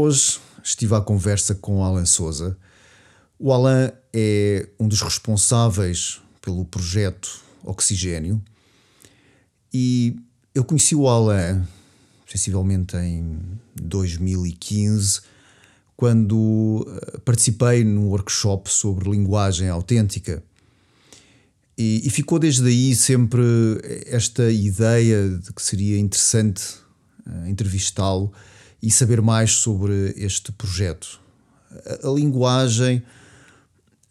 Hoje estive à conversa com Alan Souza. O Alan é um dos responsáveis pelo projeto Oxigênio e eu conheci o Alan sensivelmente em 2015, quando eh, participei num workshop sobre linguagem autêntica. E, e, ficou desde aí sempre esta ideia de que seria interessante uh, entrevistá-lo e saber mais sobre este projeto. A, a linguagem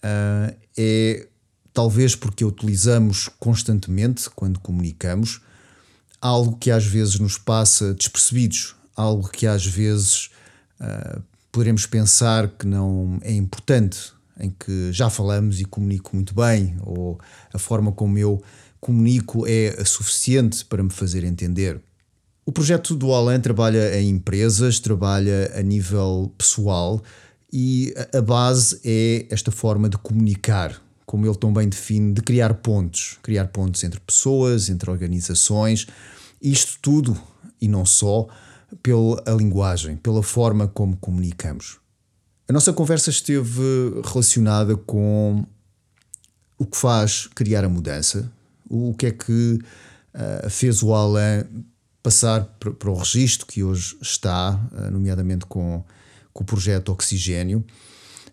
uh, é, talvez porque a utilizamos constantemente quando comunicamos, algo que às vezes nos passa despercebidos, algo que às vezes uh, poderemos pensar que não é importante, em que já falamos e comunico muito bem, ou a forma como eu comunico é suficiente para me fazer entender. O projeto do Alan trabalha em empresas, trabalha a nível pessoal e a base é esta forma de comunicar, como ele também define, de criar pontos, criar pontos entre pessoas, entre organizações, isto tudo e não só pela linguagem, pela forma como comunicamos. A nossa conversa esteve relacionada com o que faz criar a mudança, o que é que uh, fez o Alan passar para o registro que hoje está, uh, nomeadamente com, com o projeto Oxigênio,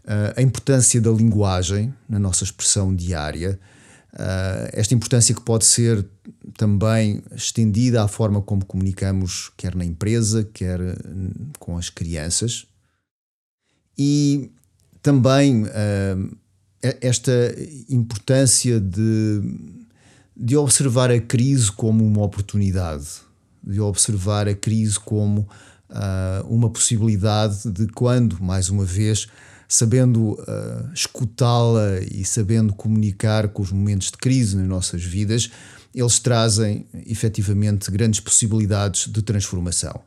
uh, a importância da linguagem na nossa expressão diária, uh, esta importância que pode ser também estendida à forma como comunicamos, quer na empresa, quer com as crianças. E também esta importância de, de observar a crise como uma oportunidade, de observar a crise como uh, uma possibilidade de quando, mais uma vez, sabendo uh, escutá-la e sabendo comunicar com os momentos de crise nas nossas vidas, eles trazem efetivamente grandes possibilidades de transformação.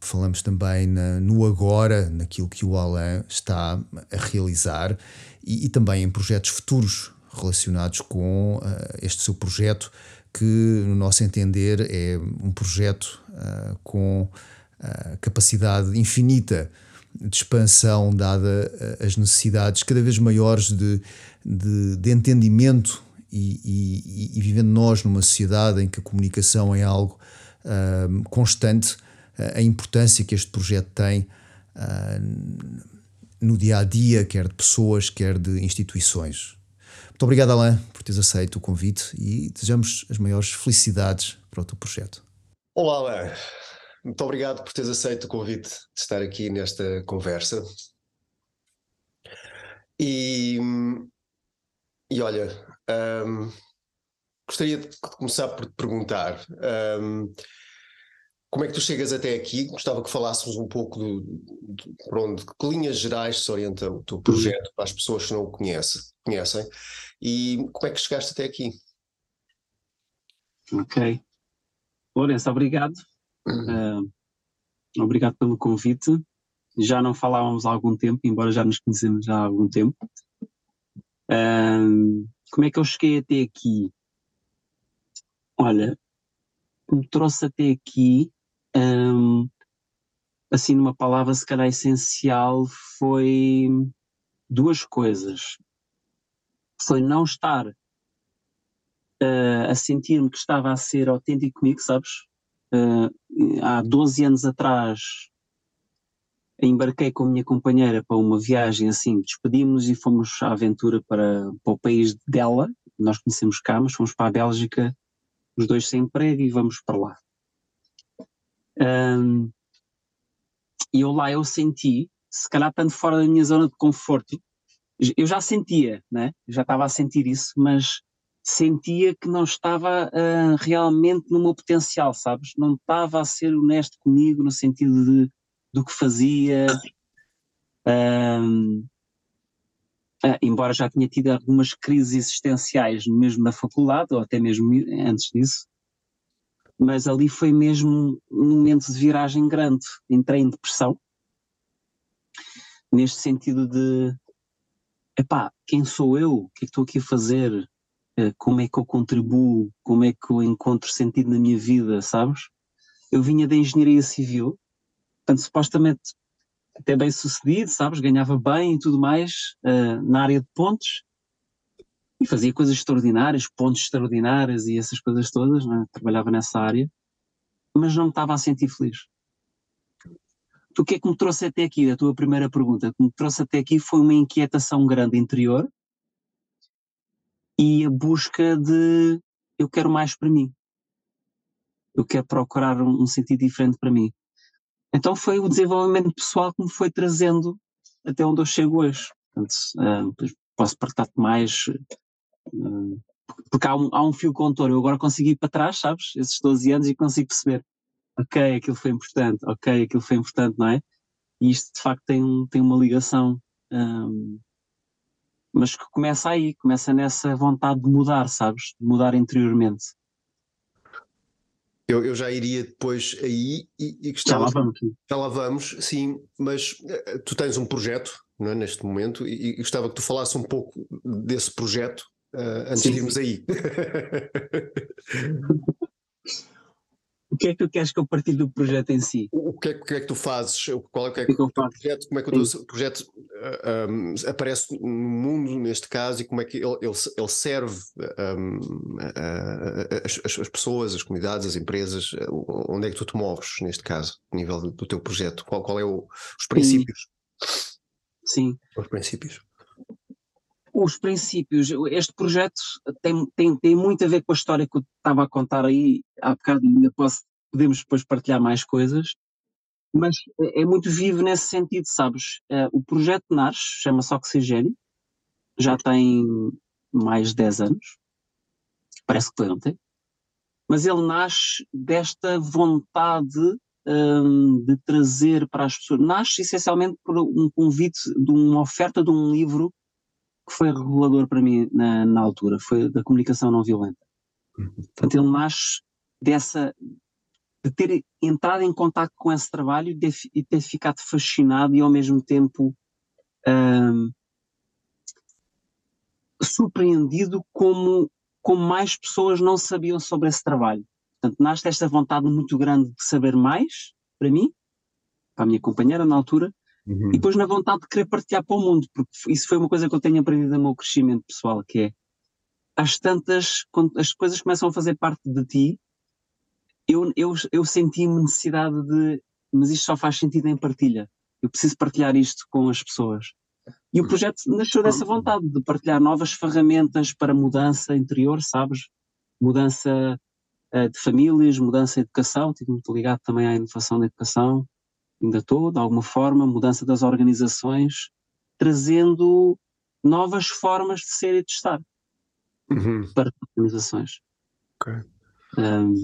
Falamos também na, no agora, naquilo que o Alain está a realizar e, e também em projetos futuros relacionados com uh, este seu projeto, que, no nosso entender, é um projeto uh, com uh, capacidade infinita de expansão, dada as necessidades cada vez maiores de, de, de entendimento e, e, e, vivendo nós numa sociedade em que a comunicação é algo uh, constante, uh, a importância que este projeto tem uh, no dia a dia, quer de pessoas, quer de instituições. Muito obrigado, Alain, por teres aceito o convite e desejamos as maiores felicidades para o teu projeto. Olá, Alain. Muito obrigado por teres aceito o convite de estar aqui nesta conversa. E, e olha, um, gostaria de começar por te perguntar um, como é que tu chegas até aqui? Gostava que falássemos um pouco por onde, que linhas gerais se orienta o teu projeto para as pessoas que não o conhecem e como é que chegaste até aqui? Ok. Lourenço, obrigado. Uh, obrigado pelo convite. Já não falávamos há algum tempo, embora já nos conhecemos já há algum tempo. Uh, como é que eu cheguei até aqui? Olha, me trouxe até aqui, um, assim numa palavra se calhar essencial, foi duas coisas. Foi não estar uh, a sentir-me que estava a ser autêntico comigo, sabes? Uh, há 12 anos atrás embarquei com a minha companheira para uma viagem assim, despedimos e fomos à aventura para, para o país dela, nós conhecemos cá, mas fomos para a Bélgica, os dois sem emprego e vamos para lá. Um, e eu lá eu senti, se calhar estando fora da minha zona de conforto, eu já sentia, né? já estava a sentir isso, mas sentia que não estava uh, realmente no meu potencial, sabes? Não estava a ser honesto comigo no sentido de, do que fazia. Um, uh, ah, embora já tinha tido algumas crises existenciais mesmo na faculdade, ou até mesmo antes disso, mas ali foi mesmo um momento de viragem grande. Entrei em depressão, neste sentido de epá, quem sou eu? O que é que estou aqui a fazer? Eh, como é que eu contribuo, como é que eu encontro sentido na minha vida, sabes? Eu vinha da engenharia civil, portanto, supostamente até bem sucedido, sabes? Ganhava bem e tudo mais uh, na área de pontos e fazia coisas extraordinárias, pontos extraordinários e essas coisas todas, né? trabalhava nessa área, mas não me estava a sentir feliz. O que é que me trouxe até aqui, a tua primeira pergunta, o que me trouxe até aqui foi uma inquietação grande interior e a busca de eu quero mais para mim. Eu quero procurar um, um sentido diferente para mim. Então foi o desenvolvimento pessoal que me foi trazendo até onde eu chego hoje. Portanto, uh, posso partilhar-te mais, uh, porque há um, há um fio condutor. Eu agora consigo ir para trás, sabes? Esses 12 anos e consigo perceber ok, aquilo foi importante, ok, aquilo foi importante, não é? E isto de facto tem, tem uma ligação, um, mas que começa aí, começa nessa vontade de mudar, sabes? De mudar interiormente. Eu, eu já iria depois aí e, e gostava. Já lá vamos. Já lá vamos, sim, mas uh, tu tens um projeto não é, neste momento e, e gostava que tu falasses um pouco desse projeto uh, antes sim. de irmos aí. O que é que tu queres que eu partilhe do projeto em si? O que é, que, é que tu fazes? Qual é, o que é que, que o projeto, como é que Sim. o teu projeto uh, um, aparece no mundo, neste caso, e como é que ele, ele, serve um, uh, as, as, pessoas, as comunidades, as empresas? Onde é que tu te moves, neste caso, a nível do, teu projeto? Qual, qual é o, os princípios? Sim. Os princípios os princípios, este projeto tem, tem, tem muito a ver com a história que eu estava a contar aí, há bocado ainda posso, podemos depois partilhar mais coisas, mas é, é muito vivo nesse sentido, sabes? Uh, o projeto nasce, chama-se Oxigênio, já tem mais de 10 anos, parece que foi ontem, mas ele nasce desta vontade um, de trazer para as pessoas, nasce essencialmente por um convite de uma oferta de um livro que foi regulador para mim na, na altura, foi da comunicação não violenta. Portanto, ele nasce dessa, de ter entrado em contato com esse trabalho e ter ficado fascinado e ao mesmo tempo um, surpreendido como, como mais pessoas não sabiam sobre esse trabalho. Portanto, nasce esta vontade muito grande de saber mais, para mim, para a minha companheira na altura, Uhum. E depois na vontade de querer partilhar para o mundo, porque isso foi uma coisa que eu tenho aprendido no meu crescimento pessoal, que é às tantas, quando as coisas começam a fazer parte de ti, eu, eu, eu senti-me necessidade de, mas isto só faz sentido em partilha. Eu preciso partilhar isto com as pessoas. E o uhum. projeto nasceu dessa vontade de partilhar novas ferramentas para mudança interior, sabes? Mudança uh, de famílias, mudança de educação. Estive muito ligado também à inovação da educação ainda estou, de alguma forma, mudança das organizações, trazendo novas formas de ser e de estar uhum. para as organizações. Okay. Um,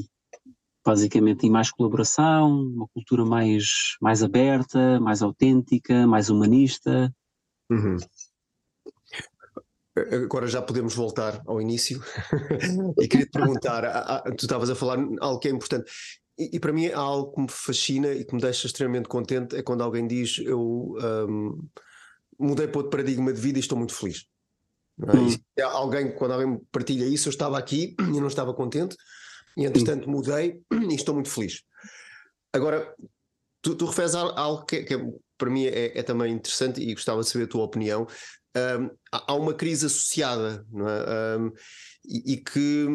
basicamente, e mais colaboração, uma cultura mais, mais aberta, mais autêntica, mais humanista. Uhum. Agora já podemos voltar ao início e queria te perguntar: tu estavas a falar algo que é importante. E, e, para mim há algo que me fascina e que me deixa extremamente contente é quando alguém diz eu um, mudei para outro paradigma de vida e estou muito feliz. É? Hum. É alguém, quando alguém partilha isso, eu estava aqui e não estava contente, e entretanto mudei e estou muito feliz. Agora, tu, tu referes a algo que, que para mim é, é, também interessante e gostava de saber a tua opinião. Um, há uma crise associada, não é? Um, e, e que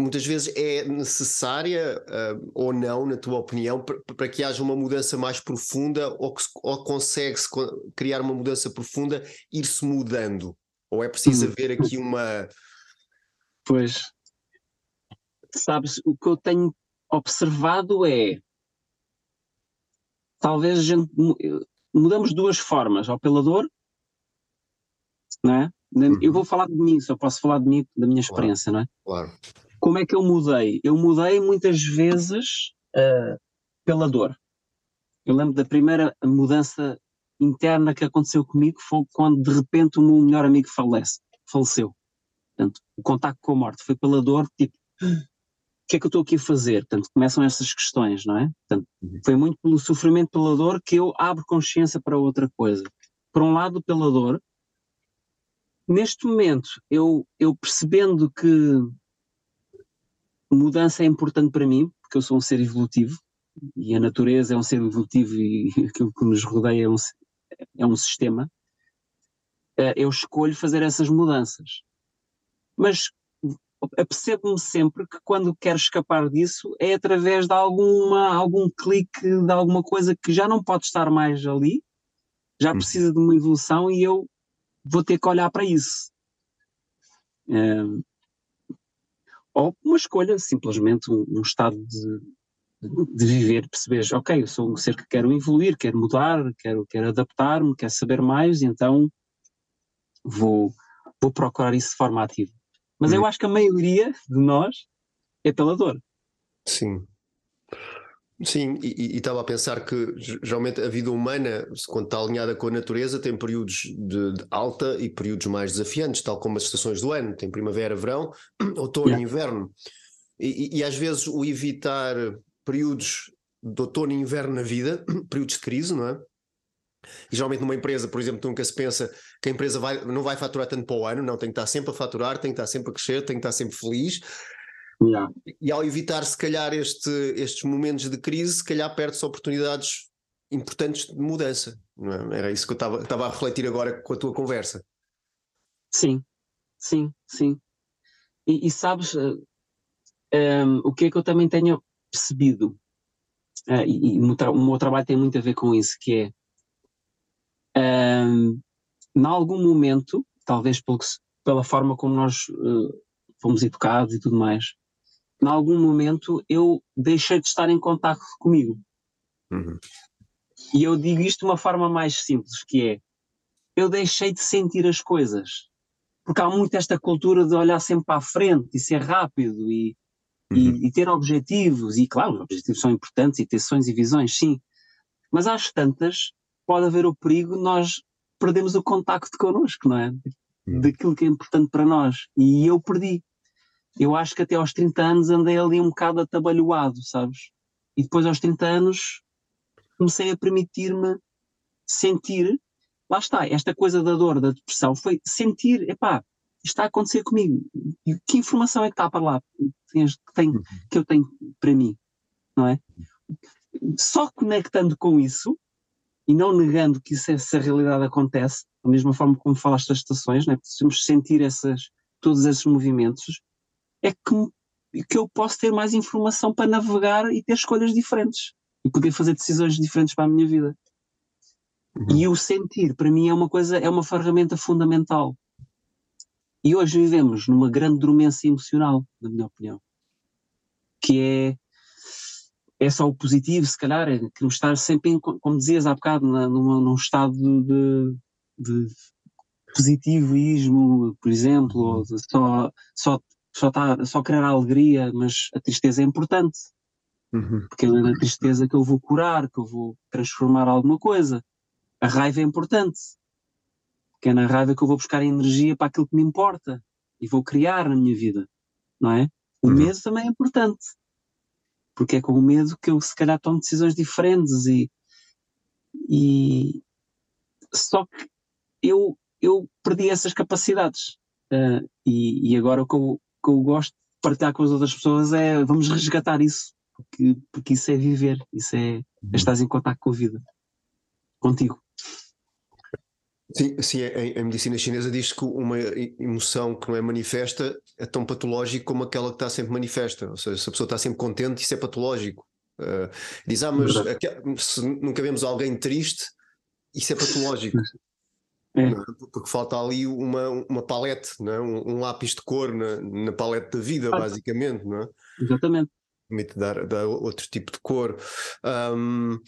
muitas vezes é necessária uh, ou não, na tua opinião, para que haja uma mudança mais profunda ou, que, ou consegue-se criar uma mudança profunda, ir-se mudando? Ou é preciso hum. haver aqui uma. Pois. Sabes, o que eu tenho observado é. Talvez a gente. Mudamos duas formas, ao pela dor, não é? Eu uhum. vou falar de mim, só posso falar de mim, da minha experiência, claro, não é? Claro. Como é que eu mudei? Eu mudei muitas vezes uh, pela dor. Eu lembro da primeira mudança interna que aconteceu comigo foi quando de repente o meu melhor amigo falece, faleceu. Portanto, o contacto com a morte foi pela dor, tipo, o que é que eu estou aqui a fazer? Portanto, começam essas questões, não é? Portanto, uhum. foi muito pelo sofrimento, pela dor, que eu abro consciência para outra coisa. Por um lado, pela dor. Neste momento, eu, eu percebendo que mudança é importante para mim, porque eu sou um ser evolutivo, e a natureza é um ser evolutivo e aquilo que nos rodeia é um, é um sistema, uh, eu escolho fazer essas mudanças. Mas apercebo-me sempre que quando quero escapar disso é através de alguma, algum clique, de alguma coisa que já não pode estar mais ali, já hum. precisa de uma evolução e eu vou ter que olhar para isso. Um, ou uma escolha, simplesmente um, um estado de, de viver, perceberes, ok, eu sou um ser que quero evoluir, quero mudar, quero, quero adaptar-me, quero saber mais, e então vou, vou procurar isso de forma ativa. Mas hum. eu acho que a maioria de nós é pela dor. Sim. Sim, e estava a pensar que geralmente a vida humana, quando está alinhada com a natureza, tem períodos de, de alta e períodos mais desafiantes, tal como as estações do ano, tem primavera, verão, outono e inverno. E, e, e, às vezes o evitar períodos de outono e inverno na vida, períodos de crise, não é? E geralmente numa empresa, por exemplo, nunca se pensa que a empresa vai, não vai faturar tanto para o ano, não, tem que estar sempre a faturar, tem que estar sempre a crescer, tem que estar sempre feliz. Yeah. E ao evitar, se calhar, este, estes momentos de crise, se calhar perde-se oportunidades importantes de mudança. É? Era isso que eu estava a refletir agora com a tua conversa. Sim, sim, sim. E, e sabes, uh, eh, um, o que é que eu também tenho percebido, uh, e, e o, meu o meu trabalho tem muito a ver com isso, que é, um, em algum momento, talvez pelo, pela forma como nós uh, fomos educados e tudo mais, em algum momento eu deixei de estar em contato comigo. Uhum. E eu digo isto de uma forma mais simples, que é, eu deixei de sentir as coisas. Porque há muito esta cultura de olhar sempre para a frente e ser rápido e, uhum. e, e, ter objetivos. E claro, os objetivos são importantes e ter sonhos e visões, sim. Mas às tantas pode haver o perigo de nós perdemos o contacto connosco, não é? Uhum. Daquilo que é importante para nós. E eu perdi eu acho que até aos 30 anos andei ali um bocado atabalhoado, sabes? E depois aos 30 anos comecei a permitir-me sentir, lá está, esta coisa da dor, da depressão, foi sentir, epá, isto está a acontecer comigo. E que informação é que está para lá que, uhum. eu tenho para mim, não é? Só conectando com isso e não negando que isso, essa realidade acontece, da mesma forma como falaste das estações, né? precisamos sentir essas, todos esses movimentos, é que, que eu posso ter mais informação para navegar e ter escolhas diferentes e poder fazer decisões diferentes para a minha vida. Uhum. E o sentir, para mim, é uma coisa, é uma ferramenta fundamental. E hoje vivemos numa grande dormência emocional, na minha opinião, que é é só o positivo, se calhar, é queremos estar sempre, em, como dizias há bocado, na, numa, num estado de, de positivismo, por exemplo, ou de só, só só, tá, só querer a alegria, mas a tristeza é importante. Uhum. Porque é na tristeza que eu vou curar, que eu vou transformar alguma coisa. A raiva é importante. Porque é na raiva que eu vou buscar energia para aquilo que me importa e vou criar na minha vida, não é? O uhum. medo também é importante. Porque é com o medo que eu se calhar tomo decisões diferentes e, e só que eu, eu perdi essas capacidades. Uh, e, e, agora o que eu, que eu gosto de partilhar com as outras pessoas é vamos resgatar isso, porque, porque isso é viver, isso é, é estás em contato com a vida, contigo. Sim, sim a, a, medicina chinesa diz que uma emoção que não é manifesta é tão patológica como aquela que está sempre manifesta. Ou seja, se a pessoa está sempre contente, isso é patológico. Uh, diz, ah, mas se nunca vemos alguém triste, isso é patológico. É. é? Porque falta ali uma, uma palete, não é? um, um lápis de cor na, na palete da vida, basicamente, não é? Exatamente. Permite dar, dar outro tipo de cor. Um,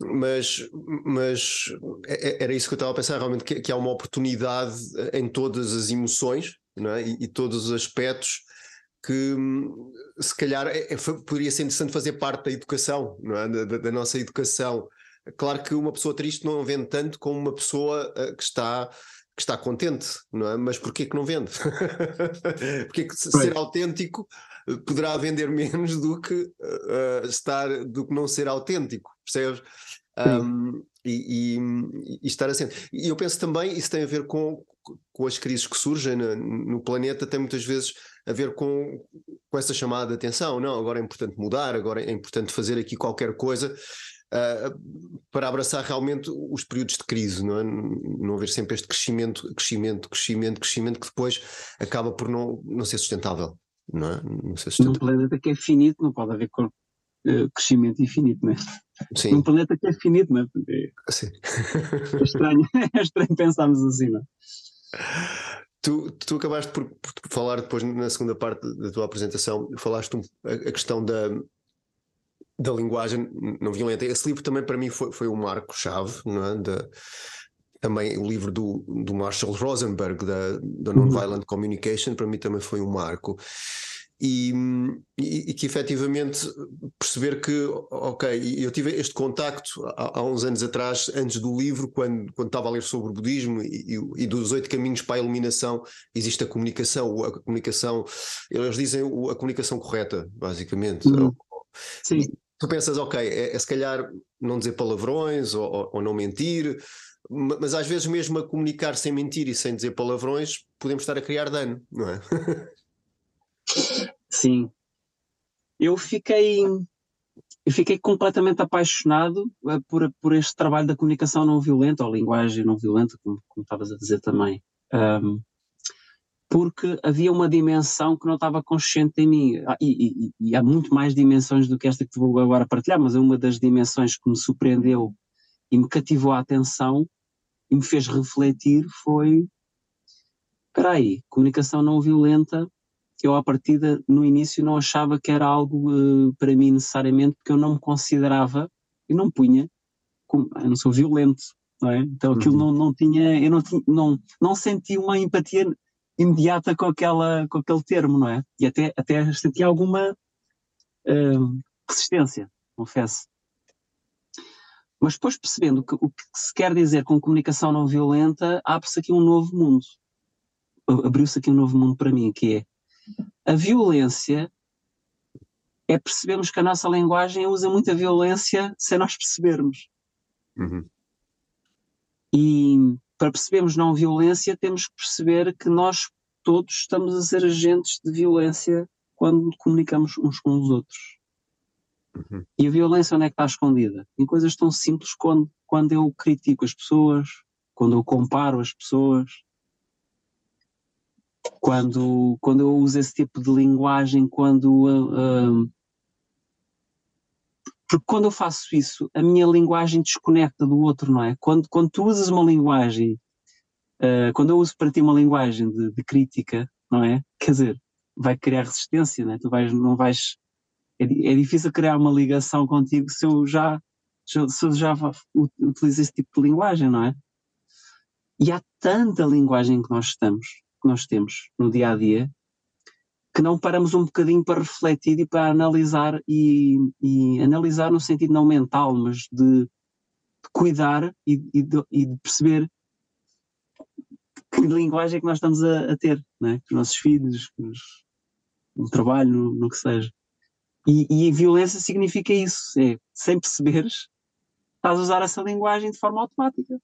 mas, mas é, é, era isso que eu estava a pensar, realmente, que, que há uma oportunidade em todas as emoções não é? e, e todos os aspectos que se calhar é, é, poderia ser interessante fazer parte da educação, não é? da, da nossa educação Claro que uma pessoa triste não vende tanto como uma pessoa uh, que está que está contente, não é? Mas porquê que não vende? porque que ser autêntico eh, poderá vender menos do que uh, estar do que não ser autêntico, percebes? Um, e, e, e, estar assim. E eu penso também, isso tem a ver com, com as crises que surgem no, no planeta, tem muitas vezes a ver com com essa chamada de atenção, não, agora é importante mudar, agora é importante fazer aqui qualquer coisa uh, para abraçar realmente os períodos de crise, não é? Não haver sempre este crescimento, crescimento, crescimento, crescimento que depois acaba por não, não ser sustentável, não é? Não ser sustentável. Num planeta que é finito, não pode haver uh, crescimento infinito, não é? Sim. Num planeta que é finito, não é? É, Sim. é estranho, é estranho pensarmos assim, não é? Tu, tu acabaste por, por, falar depois na segunda parte da tua apresentação, falaste um, a, questão da, da linguagem não violenta. Esse livro também para mim foi, foi um marco-chave, é? também o livro do, do Marshall Rosenberg, da, da uhum. Nonviolent Communication, para mim também foi um marco e, e, e, que efetivamente perceber que, ok, eu tive este contacto há, há, uns anos atrás, antes do livro, quando, quando estava a ler sobre o budismo e, e, dos oito caminhos para a iluminação, existe a comunicação, a comunicação, eles dizem a comunicação correta, basicamente. Uhum. Sim. Tu pensas, ok, é, é, se calhar não dizer palavrões ou, ou, ou não mentir, mas às vezes mesmo a comunicar sem mentir e sem dizer palavrões, podemos estar a criar dano, não é? Sim. Eu fiquei, eu fiquei completamente apaixonado eh, por, por este trabalho da comunicação não violenta, ou linguagem não violenta, como, como estavas a dizer também. Um, porque havia uma dimensão que não estava consciente em mim. Ah, e, e, e, há muito mais dimensões do que esta que vou agora partilhar, mas uma das dimensões que me surpreendeu e me cativou a atenção e me fez refletir foi: espera aí, comunicação não violenta eu à partida no início não achava que era algo uh, para mim necessariamente porque eu não me considerava e não punha como, eu não sou violento não é? então aquilo uhum. não, não tinha eu não, não, não senti uma empatia imediata com, aquela, com aquele termo não é? e até, até senti alguma uh, resistência confesso mas depois percebendo que, o que se quer dizer com comunicação não violenta abre-se aqui um novo mundo abriu-se aqui um novo mundo para mim que é a violência é percebermos que a nossa linguagem usa muita violência sem nós percebermos. Uhum. E para percebermos não violência, temos que perceber que nós todos estamos a ser agentes de violência quando comunicamos uns com os outros. Uhum. E a violência onde é que está escondida? Em coisas tão simples quando, quando eu critico as pessoas, quando eu comparo as pessoas, quando, quando eu uso esse tipo de linguagem, quando. Uh, uh, porque quando eu faço isso, a minha linguagem desconecta do outro, não é? Quando, quando tu usas uma linguagem, uh, quando eu uso para ti uma linguagem de, de, crítica, não é? Quer dizer, vai criar resistência, não é? Tu vais, não vais. É, é difícil criar uma ligação contigo se eu já, se eu já utilizo esse tipo de linguagem, não é? E há tanta linguagem que nós estamos que nós temos no dia a dia que não paramos um bocadinho para refletir e para analisar e, e analisar no sentido não mental, mas de, de cuidar e, e, de, e, de, perceber que linguagem é que nós estamos a, a ter, né? com os nossos filhos, os, no trabalho, no, no, que seja. E, e violência significa isso, é, sem perceberes, estás a usar essa linguagem de forma automática.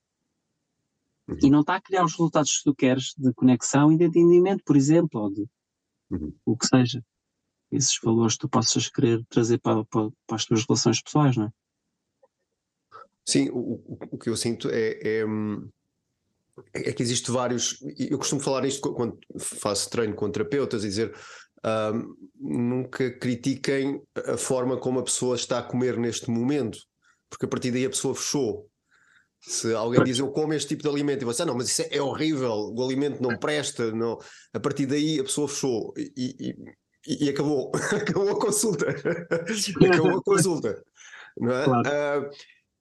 Uhum. E não está a criar os resultados que tu queres de conexão e de entendimento, por exemplo, ou de uhum. o que seja. Esses valores que tu possas querer trazer para, para, para as tuas relações pessoais, não é? Sim, o, o, que eu sinto é, é, é, que existe vários. Eu costumo falar isto quando faço treino com terapeutas e dizer um, nunca critiquem a forma como a pessoa está a comer neste momento, porque a partir daí a pessoa fechou. Se alguém diz eu como este tipo de alimento e você, ah, não, mas isso é, é, horrível, o alimento não presta, não. a partir daí a pessoa fechou e, e, e acabou, acabou a consulta. acabou a consulta. Não é? Claro. Uh,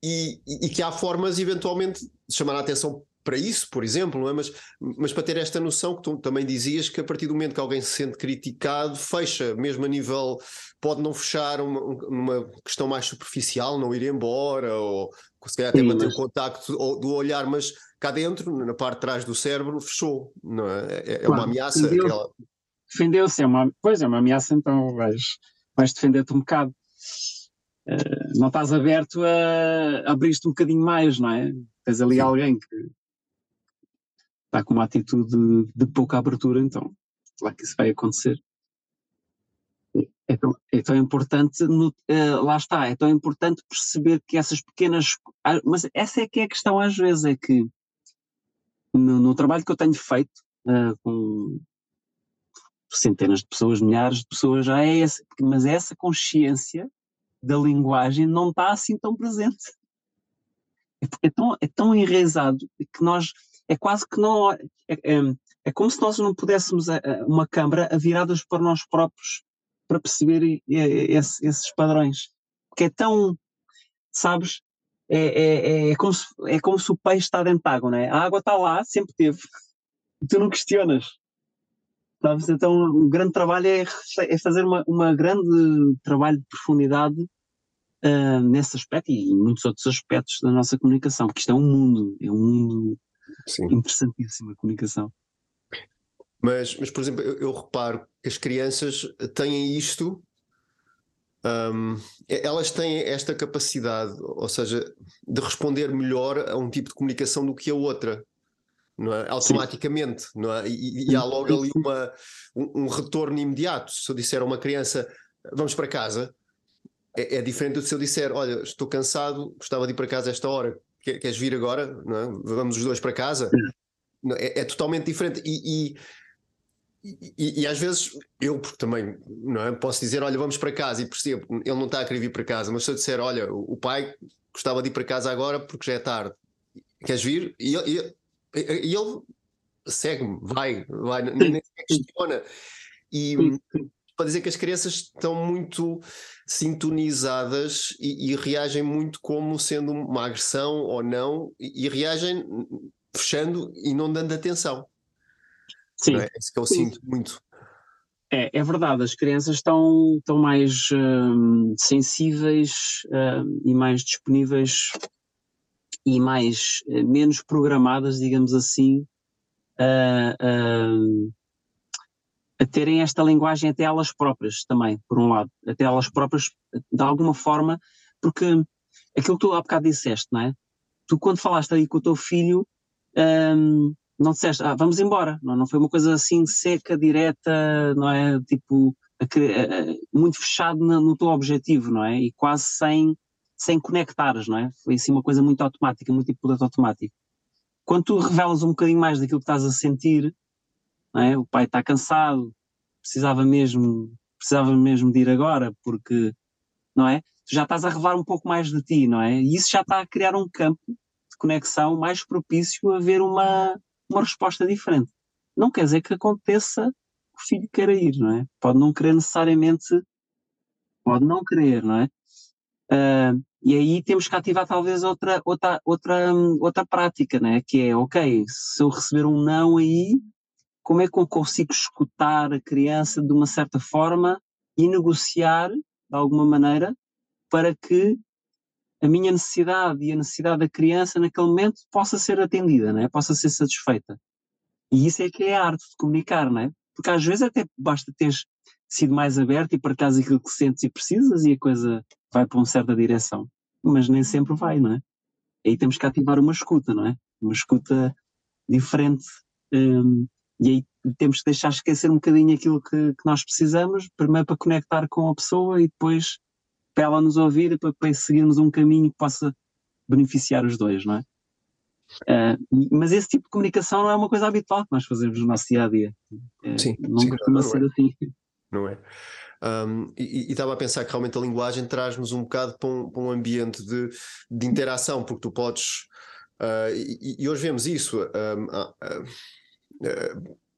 e, e, que há formas, eventualmente, de chamar a atenção para isso, por exemplo, não é? mas, mas para ter esta noção que tu também dizias que a partir do momento que alguém se sente criticado, fecha, mesmo a nível, pode não fechar uma, uma questão mais superficial, não ir embora, ou se calhar até Sim, manter mas... o contacto do olhar, mas cá dentro, na parte de trás do cérebro, fechou, não é? É, é claro, uma ameaça. Defendeu, aquela... Defendeu-se, é uma, pois é uma ameaça, então vais, vais defender-te um bocado. Uh, não estás aberto a abrir-te um bocadinho mais, não é? Tens ali Sim. alguém que está com uma atitude de, pouca abertura, então claro que isso vai acontecer. É tão, é tão importante, no, uh, lá está, é tão importante perceber que essas pequenas. Mas essa é que é a questão às vezes, é que no, no trabalho que eu tenho feito uh, com centenas de pessoas, milhares de pessoas, já é essa, mas essa consciência da linguagem não está assim tão presente. É, é tão, é tão enraizado que nós, é quase que não, é, é, é como se nós não pudéssemos a, a uma câmara viradas para nós próprios para perceber esse, esses padrões. Porque é tão, sabes, é, é, é, como se, é como se o peixe está dentro de água, não é? A água está lá, sempre teve, e tu não questionas. Sabes? Então, o grande trabalho é, é fazer uma, uma grande trabalho de profundidade uh, nesse aspecto e em muitos outros aspectos da nossa comunicação, porque isto é um mundo, é um mundo Sim. interessantíssimo a comunicação. Mas, mas por exemplo, eu, eu reparo que as crianças têm isto, um, elas têm esta capacidade, ou seja, de responder melhor a um tipo de comunicação do que a outra. Não é? Automaticamente, não é? E, e há logo ali uma, um, um, retorno imediato. Se eu disser a uma criança vamos para casa, é, é, diferente do que se eu disser olha, estou cansado, gostava de ir para casa esta hora, queres vir agora? Não é? Vamos os dois para casa. É, é totalmente diferente. E, e e, e, às vezes eu porque também não é, posso dizer olha vamos para casa e percebo ele não está a querer vir para casa mas se eu disser olha o pai gostava de ir para casa agora porque já é tarde queres vir e, e, e ele segue-me vai vai nem questiona e para dizer que as crianças estão muito sintonizadas e, e, reagem muito como sendo uma agressão ou não e, e reagem fechando e não dando atenção Sim. É? Isso que eu Sim. sinto muito. É, é verdade, as crianças estão, estão mais hum, sensíveis hum, e mais disponíveis e mais eh, menos programadas, digamos assim, a, a, a, terem esta linguagem até elas próprias também, por um lado, até elas próprias de alguma forma, porque aquilo que tu há bocado disseste, não é? Tu quando falaste aí com o teu filho, hum, não disseste, ah, vamos embora, não, não foi uma coisa assim seca, direta, não é? Tipo, muito fechado no, teu objetivo, não é? E quase sem, sem conectares, não é? Foi assim uma coisa muito automática, muito piloto automático. Quando tu revelas um bocadinho mais daquilo que estás a sentir, é? O pai está cansado, precisava mesmo, precisava mesmo de ir agora, porque, não é? Tu já estás a revelar um pouco mais de ti, não é? E isso já está a criar um campo de conexão mais propício a ver uma, uma resposta diferente. Não quer dizer que aconteça que o filho queira ir, não é? Pode não querer necessariamente, pode não querer, não é? Uh, e aí temos que ativar talvez outra, outra, outra, outra prática, né? que é, ok, se eu receber um não aí, como é que eu consigo escutar a criança de uma certa forma e negociar, de alguma maneira, para que a minha necessidade e a necessidade da criança naquele momento possa ser atendida, né? possa ser satisfeita. E isso é que é a arte de comunicar, não é? Porque às vezes até basta teres sido mais aberto e partilhares aquilo que sentes e precisas e a coisa vai para uma certa direção. Mas nem sempre vai, não é? Aí temos que ativar uma escuta, não é? Uma escuta diferente. Um, e aí temos que deixar esquecer um bocadinho aquilo que, que nós precisamos, primeiro para conectar com a pessoa e depois para ela nos ouvir e para, para seguirmos um caminho que possa beneficiar os dois, não é? Uh, mas esse tipo de comunicação não é uma coisa habitual que nós fazemos no nosso dia a dia. Uh, sim, não sim, costuma não ser é. assim. Não é? Um, e, estava a pensar que realmente a linguagem traz-nos um bocado para um, para um ambiente de, de, interação, porque tu podes. Uh, e, e, hoje vemos isso.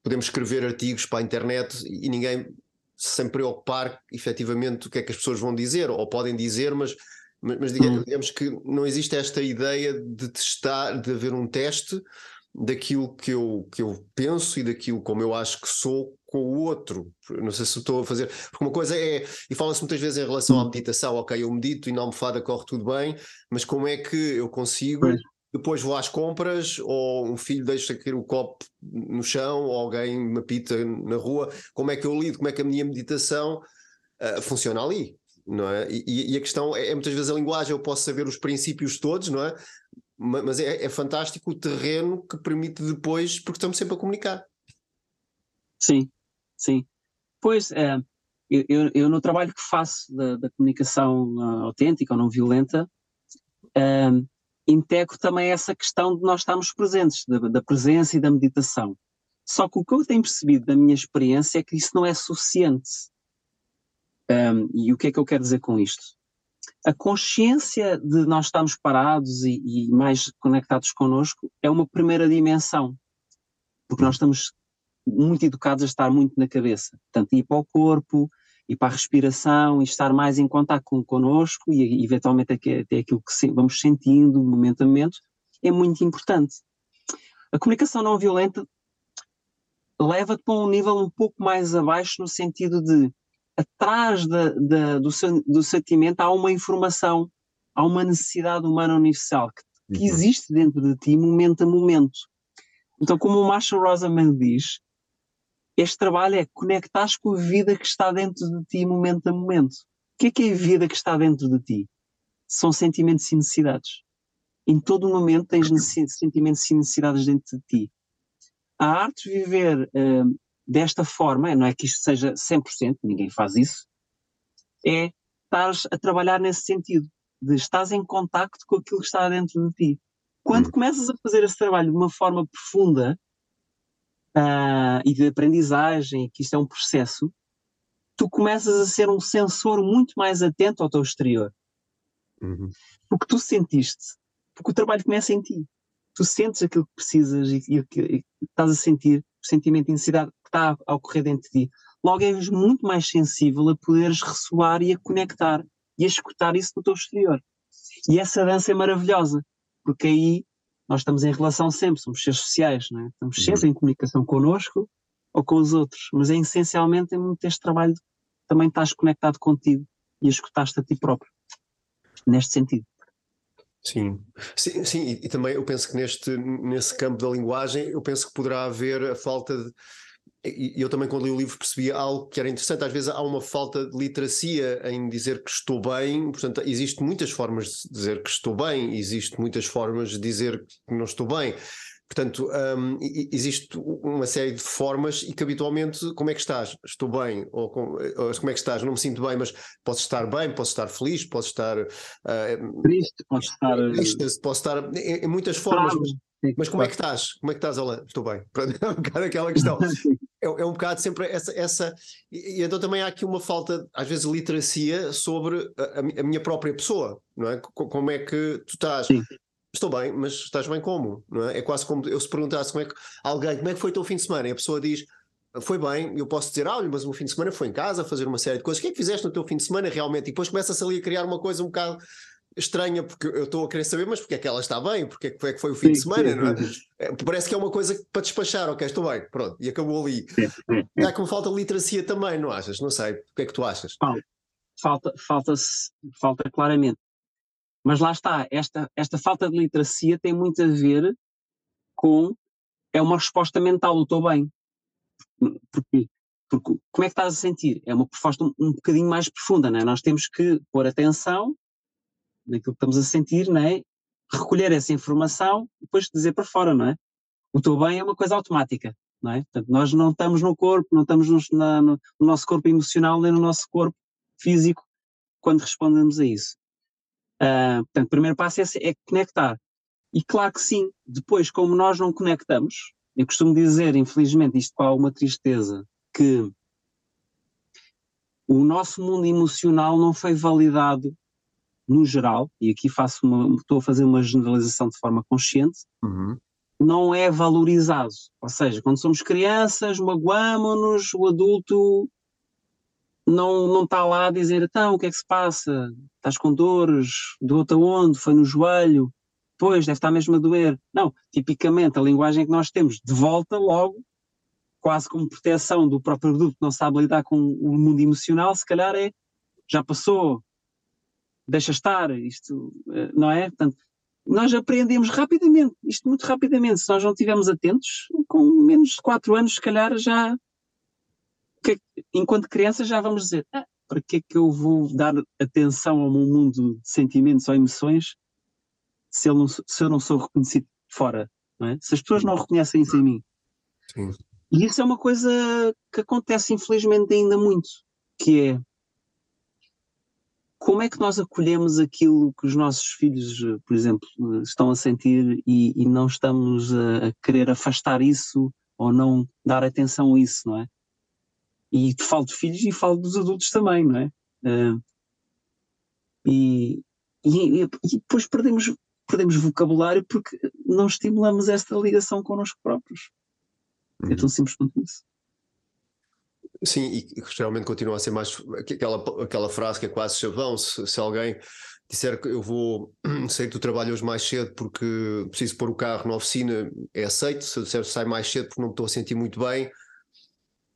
Podemos escrever artigos para a internet e ninguém sem preocupar efetivamente o que é que as pessoas vão dizer, ou podem dizer, mas, mas, digamos, hum. digamos que não existe esta ideia de testar, de haver um teste daquilo que eu, que eu penso e daquilo como eu acho que sou com o outro. Não sei se estou a fazer. Porque uma coisa é, e fala-se muitas vezes em relação à hum. meditação, ok, eu medito e na almofada corre tudo bem, mas como é que eu consigo depois vou às compras, ou um filho deixa cair o copo no chão, ou alguém me apita na rua, como é que eu lido, como é que a minha meditação uh, funciona ali, não é? E, e, a questão é, é, muitas vezes a linguagem, eu posso saber os princípios todos, não é? Mas é, é fantástico o terreno que permite depois, porque estamos sempre a comunicar. Sim, sim. Pois, é, eu, eu, no trabalho que faço da, da comunicação uh, autêntica ou não violenta, uh, integro também essa questão de nós estarmos presentes, da, da, presença e da meditação. Só que o que eu tenho percebido da minha experiência é que isso não é suficiente. Um, e o que é que eu quero dizer com isto? A consciência de nós estarmos parados e, e mais conectados connosco é uma primeira dimensão, porque nós estamos muito educados a estar muito na cabeça. Portanto, ir para o corpo, ir para a respiração e estar mais em contato com, connosco e eventualmente até, até aquilo que vamos sentindo momento a momento é muito importante. A comunicação não violenta leva-te para um nível um pouco mais abaixo no sentido de atrás da, da, do, do sentimento há uma informação, há uma necessidade humana universal que, que uhum. existe dentro de ti momento a momento. Então, como o Marshall Rosenman diz, este trabalho é conectar com a vida que está dentro de ti momento a momento. O que é que é a vida que está dentro de ti? São sentimentos e necessidades. Em todo momento tens sentimentos e necessidades dentro de ti. A arte de viver uh, desta forma, não é que isto seja 100%, ninguém faz isso, é estar a trabalhar nesse sentido, de estás em contacto com aquilo que está dentro de ti. Quando hum. começas a fazer esse trabalho de uma forma profunda, uh, e de aprendizagem, que isto é um processo, tu começas a ser um sensor muito mais atento ao teu exterior. Uhum. Porque tu sentiste, porque o trabalho começa em ti. Tu sentes aquilo que precisas e, e, e estás a sentir o sentimento de necessidade que está a, a ocorrer dentro de ti. Logo és muito mais sensível a poderes ressoar e a conectar e a escutar isso no teu exterior. E essa dança é maravilhosa, porque aí nós estamos em relação sempre, somos seres sociais, não é? estamos sempre uhum. em comunicação connosco ou com os outros, mas é essencialmente em muito este trabalho também estás conectado contigo e a escutar-te a ti próprio, neste sentido. Sim, sim, sim, e, e, também eu penso que neste, nesse campo da linguagem, eu penso que poderá haver a falta de e eu também quando li o livro percebi algo que era interessante, às vezes há uma falta de literacia em dizer que estou bem, portanto existem muitas formas de dizer que estou bem, existem muitas formas de dizer que não estou bem, portanto um, existe uma série de formas e que habitualmente como é que estás? Estou bem, ou, como é que estás? Não me sinto bem, mas posso estar bem, posso estar feliz, posso estar uh, triste, posso estar, triste, posso estar em, em muitas formas, mas, mas como é que estás? Como é que estás, Alain? Estou bem. É um bocado aquela questão. É, é, um bocado sempre essa. essa e, então também há aqui uma falta, às vezes, de literacia sobre a, a minha própria pessoa, não é? Como é que tu estás? Sim. Estou bem, mas estás bem como? Não é? é quase como eu se perguntasse como é que alguém, como é que foi o teu fim de semana? E a pessoa diz, foi bem, eu posso dizer, ah, mas o fim de semana foi em casa, fazer uma série de coisas. O que é que fizeste no teu fim de semana realmente? E depois começa-se ali a criar uma coisa um bocado estranha, porque eu estou a querer saber, mas porque é que ela está bem, porque é que foi, é que foi o fim sim, de semana, sim, não é? é? Parece que é uma coisa para despachar, ok, estou bem, pronto, e acabou ali. Há como falta literacia também, não achas? Não sei, o que é que tu achas? Falta, falta, falta claramente. Mas lá está, esta, esta falta de literacia tem muito a ver com, é uma resposta mental, estou bem. Porque, porque como é que estás a sentir? É uma resposta um, um bocadinho mais profunda, não é? Nós temos que pôr atenção naquilo que estamos a sentir, não é? Recolher essa informação e depois dizer para fora, não é? O teu bem é uma coisa automática, não é? Portanto, nós não estamos no corpo, não estamos no, na, no, no nosso corpo emocional nem no nosso corpo físico quando respondemos a isso. Uh, portanto, o primeiro passo é, é, conectar. E claro que sim, depois, como nós não conectamos, eu costumo dizer, infelizmente, isto com alguma tristeza, que o nosso mundo emocional não foi validado no geral, e aqui faço uma, estou a fazer uma generalização de forma consciente, uhum. não é valorizado. Ou seja, quando somos crianças, magoamos-nos, o adulto não, não está lá a dizer, então, o que é que se passa? Estás com dores? Doeu-te aonde? Foi no joelho? Pois, deve estar mesmo a doer. Não, tipicamente a linguagem que nós temos de volta logo, quase como proteção do próprio adulto que não sabe lidar com o mundo emocional, se calhar é, já passou, deixa estar, isto, eh, não é? Portanto, nós aprendemos rapidamente, isto muito rapidamente, se nós não estivermos atentos, com menos de 4 anos, se calhar já, que, enquanto criança, já vamos dizer, ah, para que é que eu vou dar atenção ao meu mundo de sentimentos ou emoções se eu não, se eu não sou reconhecido fora, não é? Se as pessoas não reconhecem isso em mim. Sim. E isso é uma coisa que acontece, infelizmente, ainda muito. que é como é que nós acolhemos aquilo que os nossos filhos, por exemplo, estão a sentir e, e não estamos a, a, querer afastar isso ou não dar atenção a isso, não é? E falo de filhos e falo dos adultos também, não é? Uh, e, e, e, depois perdemos, perdemos vocabulário porque não estimulamos esta ligação connosco próprios. É uhum. É tão simples quanto isso. Sim, e geralmente continua a ser mais aquela, aquela frase que é quase chavão, se, se alguém disser que eu vou sair do trabalho hoje mais cedo porque preciso pôr o carro na oficina, é aceito, se eu disser sai mais cedo porque não me estou a sentir muito bem,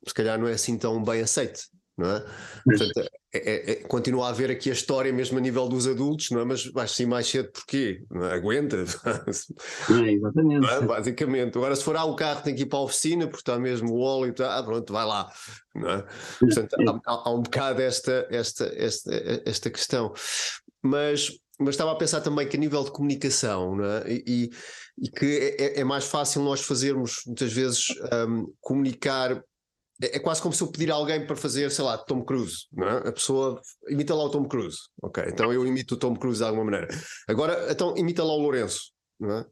se calhar não é assim tão bem aceito, não é? Portanto, é, é, é, continua a haver aqui a história mesmo a nível dos adultos, não é? Mas vais sair mais cedo porquê? Não é? Aguenta. É, exatamente. É? Basicamente. Agora, se for ah, o carro tem que ir para a oficina porque está mesmo o óleo, tá, ah, pronto, vai lá. Não é? Portanto, há, há, um bocado esta, esta, esta, esta questão. Mas, mas estava a pensar também que a nível de comunicação, não e, e que é, é, mais fácil nós fazermos muitas vezes um, comunicar é, é, quase como se eu pedir a alguém para fazer, sei lá, Tom Cruise, não é? A pessoa imita lá o Tom Cruise, ok? Então eu imito o Tom Cruise de alguma maneira. Agora, então imita lá o Lourenço, não é?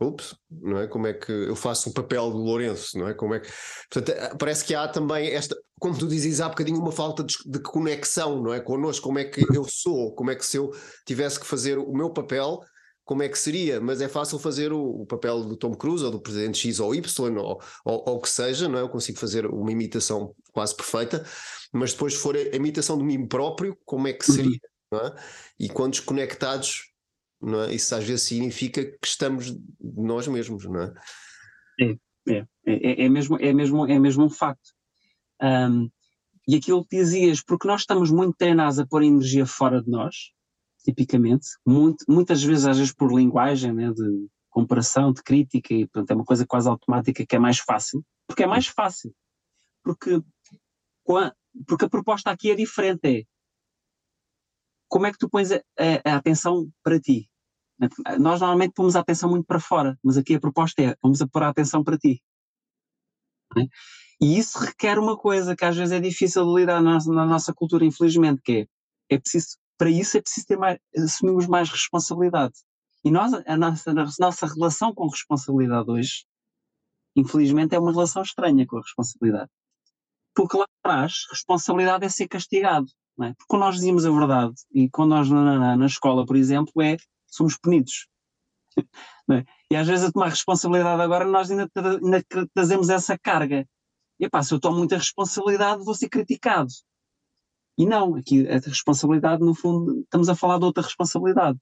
Ups, não é? Como é que eu faço o papel do Lourenço, não é? Como é que. Portanto, eh, parece que há também esta, como tu dizes há bocadinho, uma falta de, de conexão, não é? Connosco, como é que eu sou, como é que se eu tivesse que fazer o meu papel como é que seria, mas é fácil fazer o, o, papel do Tom Cruise ou do presidente X ou Y ou, o que seja, não é? Eu consigo fazer uma imitação quase perfeita, mas depois se for a imitação de mim próprio, como é que uhum. seria? Não é? E quando desconectados, não é? isso às vezes significa que estamos de nós mesmos, não é? É, é, é, é mesmo, é, mesmo, é mesmo um facto. Um, e aquilo que dizias, porque nós estamos muito treinados a pôr energia fora de nós, tipicamente, muito, muitas vezes, às vezes por linguagem, né, de comparação, de crítica, e portanto é uma coisa quase automática que é mais fácil, porque é mais fácil, porque, porque a proposta aqui é diferente, é como é que tu pões a, a, a atenção para ti? Nós normalmente pomos a atenção muito para fora, mas aqui a proposta é vamos a pôr a atenção para ti. É? E isso requer uma coisa que às vezes é difícil de lidar na, na nossa cultura, infelizmente, que é, é preciso para isso é preciso ter mais, assumirmos mais responsabilidade. E nós, a nossa, a nossa relação com responsabilidade hoje, infelizmente, é uma relação estranha com a responsabilidade. Porque lá atrás, responsabilidade é ser castigado. Não é? Porque quando nós dizíamos a verdade, e quando nós na, na, na escola, por exemplo, é somos punidos. É? E às vezes a tomar responsabilidade agora nós ainda, tra ainda trazemos essa carga. E pá, se eu tomo muita responsabilidade vou ser criticado. E não, aqui a responsabilidade, no fundo, estamos a falar de outra responsabilidade.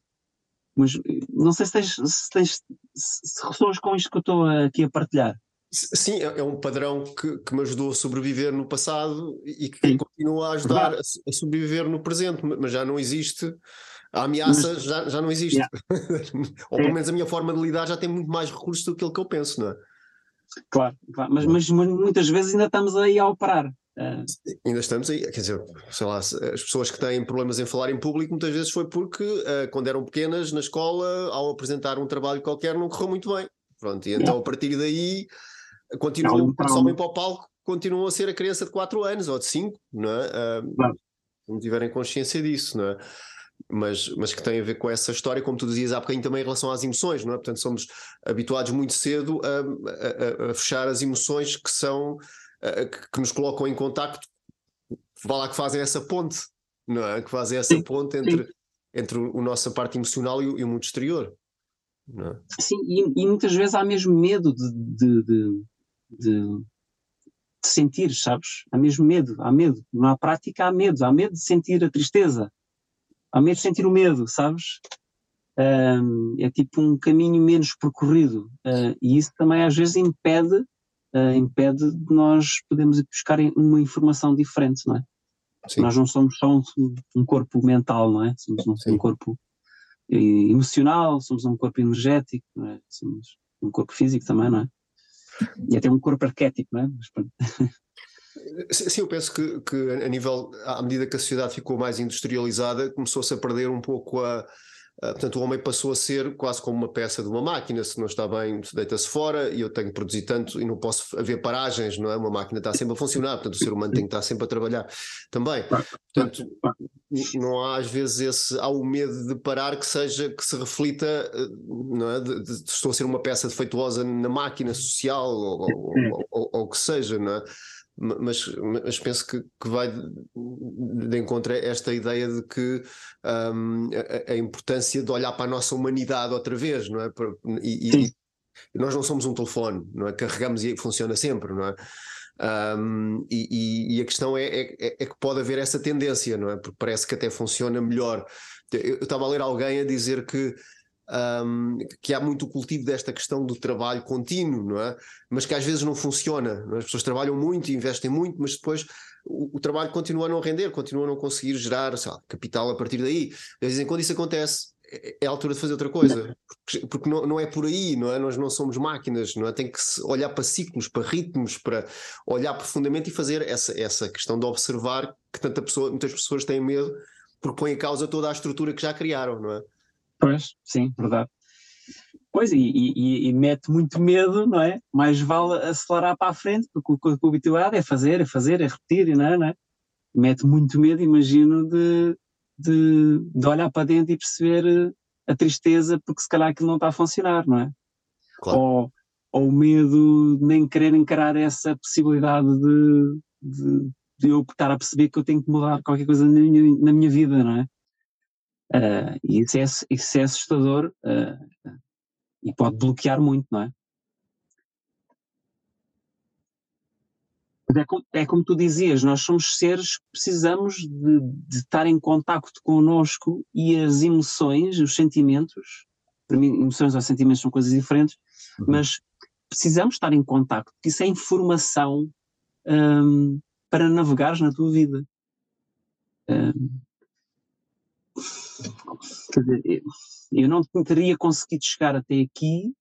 Mas não sei se tens, se tens se ressoas com isto que eu estou aqui a partilhar. Sim, é, é um padrão que, que me ajudou a sobreviver no passado e que Sim. continua a ajudar a, a, sobreviver no presente, mas já não existe. A ameaça mas, já, já não existe. Yeah. Ou pelo é. menos a minha forma de lidar já tem muito mais recursos do que aquilo que eu penso, não é? Claro, claro. Mas, mas, muitas vezes ainda estamos aí a operar. Ainda estamos aí, quer dizer, sei lá, as pessoas que têm problemas em falar em público muitas vezes foi porque uh, quando eram pequenas na escola, ao apresentar um trabalho qualquer, não correu muito bem. Pronto, e então a partir daí continuam, quando sobem para o palco, continuam a ser a criança de 4 anos ou de 5, não é? Claro. Não tiverem consciência disso, não é? Mas, mas que tem a ver com essa história, como tu dizias há bocadinho também em relação às emoções, não é? Portanto, somos habituados muito cedo a, a, a fechar as emoções que são eh, que, nos colocam em contacto, vá lá que fazem essa ponte, não é? Que fazem essa ponte entre, entre a nossa parte emocional e o, e o mundo exterior. É? Sim, e, e, muitas vezes há mesmo medo de, de, de, de, sentir, sabes? Há mesmo medo, há medo. Na prática há medo, há medo de sentir a tristeza, há medo de sentir o medo, sabes? Um, é tipo um caminho menos percorrido uh, e isso também às vezes impede uh, impede de nós podermos ir buscar uma informação diferente, não é? Sim. Nós não somos só um, um, corpo mental, não é? Somos um, um corpo eh, emocional, somos um corpo energético, é? somos um corpo físico também, não é? E até um corpo arquétipo, não é? Sim, eu penso que, que, a nível, à medida que a sociedade ficou mais industrializada, começou-se a perder um pouco a, Uh, portanto, o homem passou a ser quase como uma peça de uma máquina. Se não está bem, deita-se fora e eu tenho que produzir tanto e não posso haver paragens, não é? Uma máquina está sempre a funcionar, portanto, o ser humano tem que estar sempre a trabalhar também. Portanto, não há às vezes esse. Há o medo de parar que seja, que se reflita, não é? De, de, de estou a ser uma peça defeituosa na máquina social ou, ou, que seja, não é? Mas, mas penso que, que vai de, de encontro a esta ideia de que um, a, a, importância de olhar para a nossa humanidade outra vez, não é? E, e, nós não somos um telefone, não é? Carregamos e funciona sempre, não é? Um, e, e, a questão é, é, é, que pode haver essa tendência, não é? Porque parece que até funciona melhor. Eu estava a ler alguém a dizer que um, que há muito o cultivo desta questão do trabalho contínuo, não é? Mas que às vezes não funciona. Não é? As pessoas trabalham muito, investem muito, mas depois o, o, trabalho continua a não render, continua a não conseguir gerar lá, capital a partir daí. Às vezes, quando isso acontece, é, é a altura de fazer outra coisa, porque, porque não, não, é por aí, não é? Nós não somos máquinas, não é? Tem que olhar para ciclos, para ritmos, para olhar profundamente e fazer essa, essa questão de observar que tanta pessoa, muitas pessoas têm medo porque põe em causa toda a estrutura que já criaram, não é? Pois, sim, verdade. Pois, e, e, e, mete muito medo, não é? Mais vale acelerar para a frente, porque o que o habituado é fazer, é fazer, é repetir, não é? Não é? Mete muito medo, imagino, de, de, de, olhar para dentro e perceber a tristeza porque se calhar aquilo não está a funcionar, não é? Claro. Ou, ou o medo de nem querer encarar essa possibilidade de, de, de eu estar a perceber que eu tenho que mudar qualquer coisa na minha, na minha vida, não é? Uh, e isso é, isso é assustador uh, e pode bloquear muito, não é? É como, é como, tu dizias, nós somos seres que precisamos de, de estar em contacto connosco e as emoções, os sentimentos, para mim emoções ou sentimentos são coisas diferentes, uhum. mas precisamos estar em contacto, porque isso é informação um, para navegares na tua vida. Um, Quer dizer, eu não teria conseguido chegar até aqui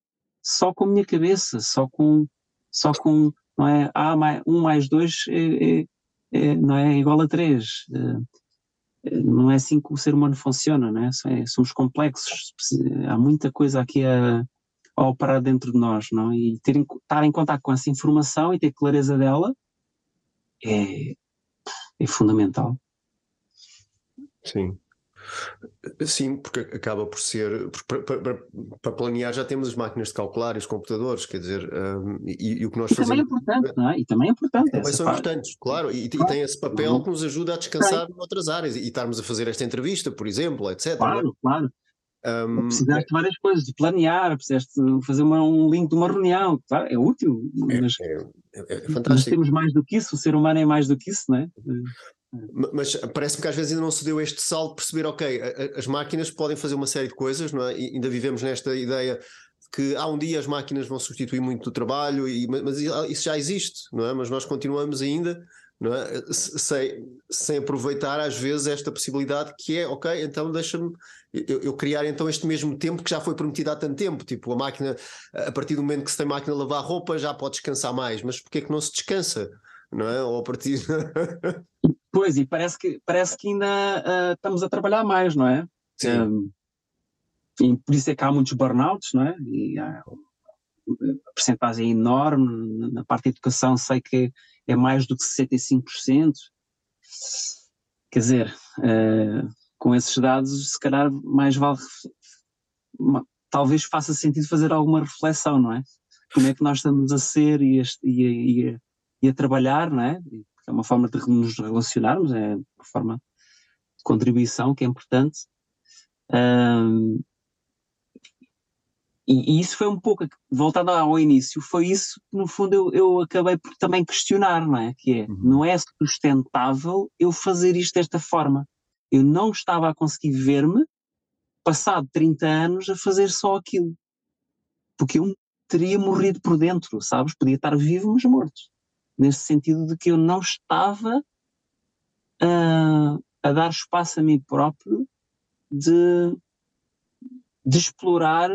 só com a minha cabeça, só com, só com não é, A mais, 1 mais 2 é, é, é, não é igual a 3. É, não é assim que o ser humano funciona, não é? é? Somos complexos, há muita coisa aqui a, a operar dentro de nós, não é? E ter, estar em contato com essa informação e ter clareza dela é, é fundamental. Sim. Sim, porque acaba por ser. Para, para, para, planear já temos as máquinas de calcular e os computadores, quer dizer, um, e, e, o que nós e fazemos. Também é importante, não é? E também é importante. Também são parte. importantes, claro, e, e, tem esse papel uhum. que nos ajuda a descansar em outras áreas e estarmos a fazer esta entrevista, por exemplo, etc. Claro, é? claro. Um, precisaste de várias coisas, de planear, precisaste fazer uma, um link de uma reunião, claro, é útil, é, mas, é, é, é fantástico. Nós temos mais do que isso, o ser humano é mais do que isso, não é? Mas parece-me que às vezes ainda não se deu este salto de perceber, ok, as máquinas podem fazer uma série de coisas, não é? E ainda vivemos nesta ideia que há um dia as máquinas vão substituir muito do trabalho, e, mas isso já existe, não é? Mas nós continuamos ainda não é? sem, sem aproveitar às vezes esta possibilidade que é, ok, então deixa-me eu, eu, criar então este mesmo tempo que já foi prometido há tanto tempo, tipo a máquina, a partir do momento que se tem máquina a lavar roupa já pode descansar mais, mas porquê é que não se descansa? Não é? Ou a partir Pois, e parece que, parece que ainda uh, estamos a trabalhar mais, não é? Sim. Um, e por isso é que há muitos burnouts, não é? E há, a percentagem é enorme, na parte da educação sei que é mais do que 65%. Quer dizer, uh, com esses dados, se calhar mais vale, talvez faça sentido fazer alguma reflexão, não é? Como é que nós estamos a ser e a, e a, e a trabalhar, não é? É uma forma de nos relacionarmos, é uma forma de contribuição que é importante. Um, e, e, isso foi um pouco, voltando ao início, foi isso que no fundo eu, eu acabei por também questionar, não é? Que é, uhum. não é sustentável eu fazer isto desta forma. Eu não estava a conseguir ver-me, passado 30 anos, a fazer só aquilo. Porque eu teria morrido por dentro, sabes? Podia estar vivo, mas morto nesse sentido de que eu não estava a, a dar espaço a mim próprio de, de explorar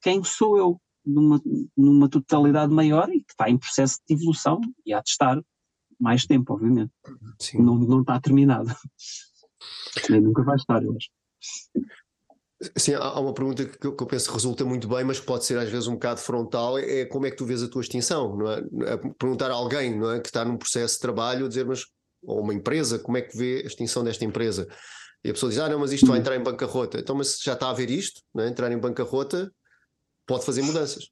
quem sou eu numa, numa totalidade maior e que está em processo de evolução e há de estar mais tempo, obviamente. Sim. Não, não está terminado. Nem nunca vai estar, eu acho. Sim, há uma pergunta que eu, penso que resulta muito bem, mas que pode ser às vezes um bocado frontal, é como é que tu vês a tua extinção, não é? Perguntar a alguém, não é, que está num processo de trabalho, dizer, mas, ou uma empresa, como é que vê a extinção desta empresa? E a pessoa diz, ah não, mas isto vai entrar em bancarrota. Então, mas já está a ver isto, não é? entrar em bancarrota, pode fazer mudanças.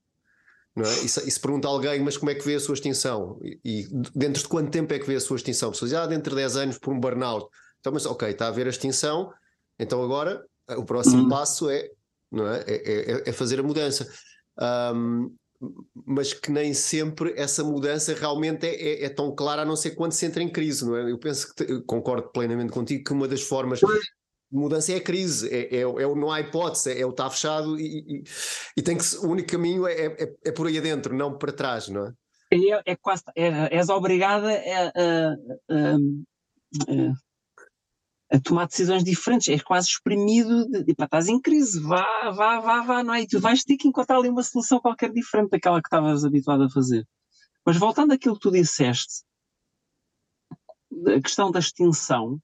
Não é? e, se, e se pergunta a alguém, mas como é que vê a sua extinção? E, e, dentro de quanto tempo é que vê a sua extinção? A pessoa diz, ah, dentro de 10 anos por um burnout. Então, mas ok, está a ver a extinção, então agora o próximo uhum. passo é, não é? É, é, é fazer a mudança. Um, mas que nem sempre essa mudança realmente é, é, é, tão clara, a não ser quando se entra em crise, não é? Eu penso que te, concordo plenamente contigo que uma das formas de mudança é a crise, é, é, é não há hipótese, é, é o está fechado e, e, e, tem que o único caminho é, é, é, por aí adentro, não para trás, não é? É, é quase, é, és obrigada a, a, a, a tomar decisões diferentes, és quase exprimido, de, de pá, estás em crise, vá, vá, vá, vá, não é? E tu vais ter que encontrar ali uma solução qualquer diferente daquela que estavas habituado a fazer. Mas voltando àquilo que tu disseste, a questão da extinção,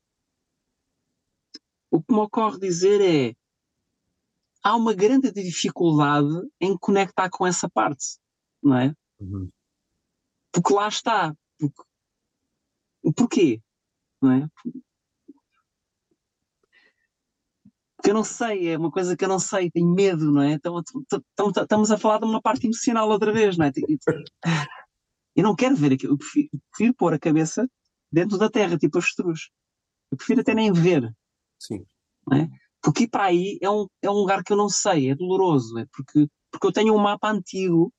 o que me ocorre dizer é há uma grande dificuldade em conectar com essa parte, não é? Uhum. Porque lá está. Porque, porquê? Não é? Que eu não sei, é uma coisa que eu não sei, tenho medo, não é? Então, estamos a falar de uma parte emocional outra vez, não é? Eu não quero ver aquilo, eu prefiro, prefiro pôr a cabeça dentro da terra, tipo avestruz. Eu prefiro até nem ver. Sim. É? Porque ir para aí é um, é um lugar que eu não sei, é doloroso, é porque, porque eu tenho um mapa antigo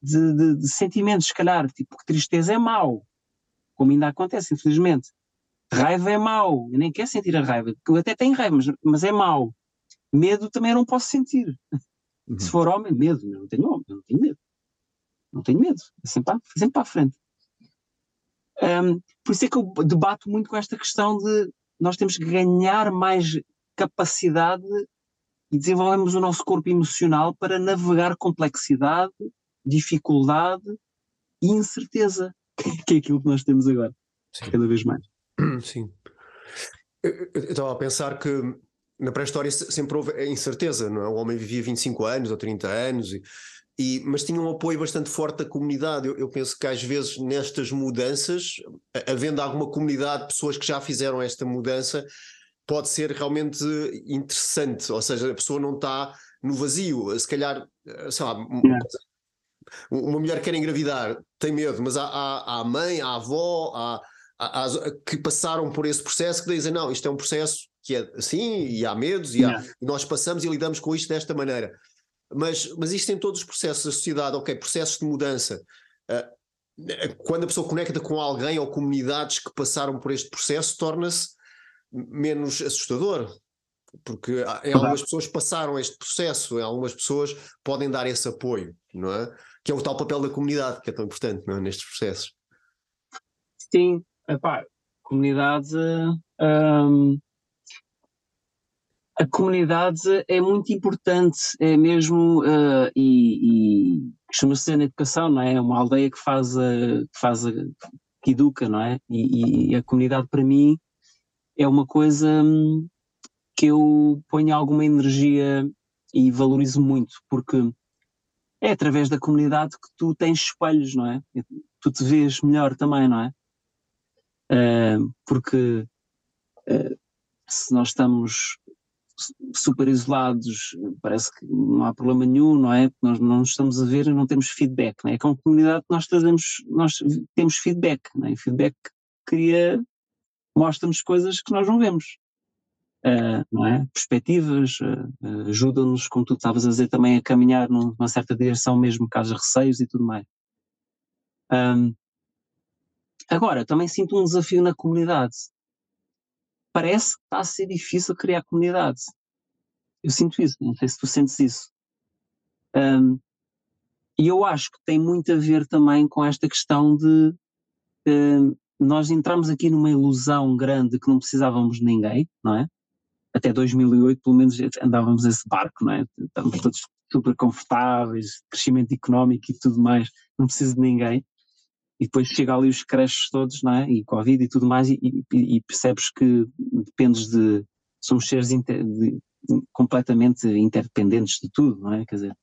de, de, de sentimentos, se calhar, tipo, que tristeza é mau, como ainda acontece, infelizmente. Raiva é mau, eu nem quero sentir a raiva, eu até tenho raiva, mas, mas é mau. Medo também eu não posso sentir. Uhum. Se for homem, medo, eu não tenho homem, eu não tenho medo. Não tenho medo, é sempre, para, sempre para a frente. Um, por isso é que eu debato muito com esta questão de nós temos que ganhar mais capacidade e desenvolvemos o nosso corpo emocional para navegar complexidade, dificuldade e incerteza, que é aquilo que nós temos agora, Sim. cada vez mais. Sim. Eu estava a pensar que na pré-história sempre houve incerteza, não é? O homem vivia 25 anos ou 30 anos, e, e mas tinha um apoio bastante forte da comunidade. Eu, eu, penso que às vezes nestas mudanças, havendo alguma comunidade, pessoas que já fizeram esta mudança, pode ser realmente interessante, ou seja, a pessoa não está no vazio, se calhar, sei lá, uma mulher quer engravidar, tem medo, mas há, há, há a mãe, há a avó, há que passaram por esse processo que dizem, não, isto é um processo que é assim, e há medos, e, há, e nós passamos e lidamos com isto desta maneira. Mas, mas isto em todos os processos da sociedade, ok, processos de mudança. Uh, quando a pessoa conecta com alguém ou comunidades que passaram por este processo, torna-se menos assustador. Porque em algumas pessoas passaram este processo, em algumas pessoas podem dar esse apoio, não é? Que é o tal papel da comunidade, que é tão importante não é? nestes processos. Sim, Epá, comunidade. Um, a comunidade é muito importante, é mesmo, uh, e, e costuma ser na educação, não é? É uma aldeia que faz, a, que, faz a, que educa, não é? E, e, a comunidade para mim é uma coisa hum, que eu ponho alguma energia e valorizo muito, porque é através da comunidade que tu tens espelhos, não é? Tu te vês melhor também, não é? Porque uh, se nós estamos super isolados, parece que não há problema nenhum, não é? Nós não estamos a ver e não temos feedback, não é? Com a comunidade nós trazemos, nós temos feedback, não é? feedback cria, mostra-nos coisas que nós não vemos. Uh, não é? Perspectivas, uh, ajudam-nos, como tu estavas a dizer, também a caminhar numa certa direção, mesmo caso receios e tudo mais. Um, Agora, também sinto um desafio na comunidade. Parece que está a ser difícil criar comunidade. Eu sinto isso, não sei se tu sentes isso. Um, e eu acho que tem muito a ver também com esta questão de um, nós entramos aqui numa ilusão grande que não precisávamos de ninguém, não é? Até 2008, pelo menos, andávamos esse barco, não é? Estávamos todos super confortáveis, crescimento económico e tudo mais, não preciso de ninguém e depois chega ali os creches todos, não é? E Covid e tudo mais, e, e, e percebes que dependes de. Somos seres de, completamente interdependentes de tudo, não é? Quer dizer,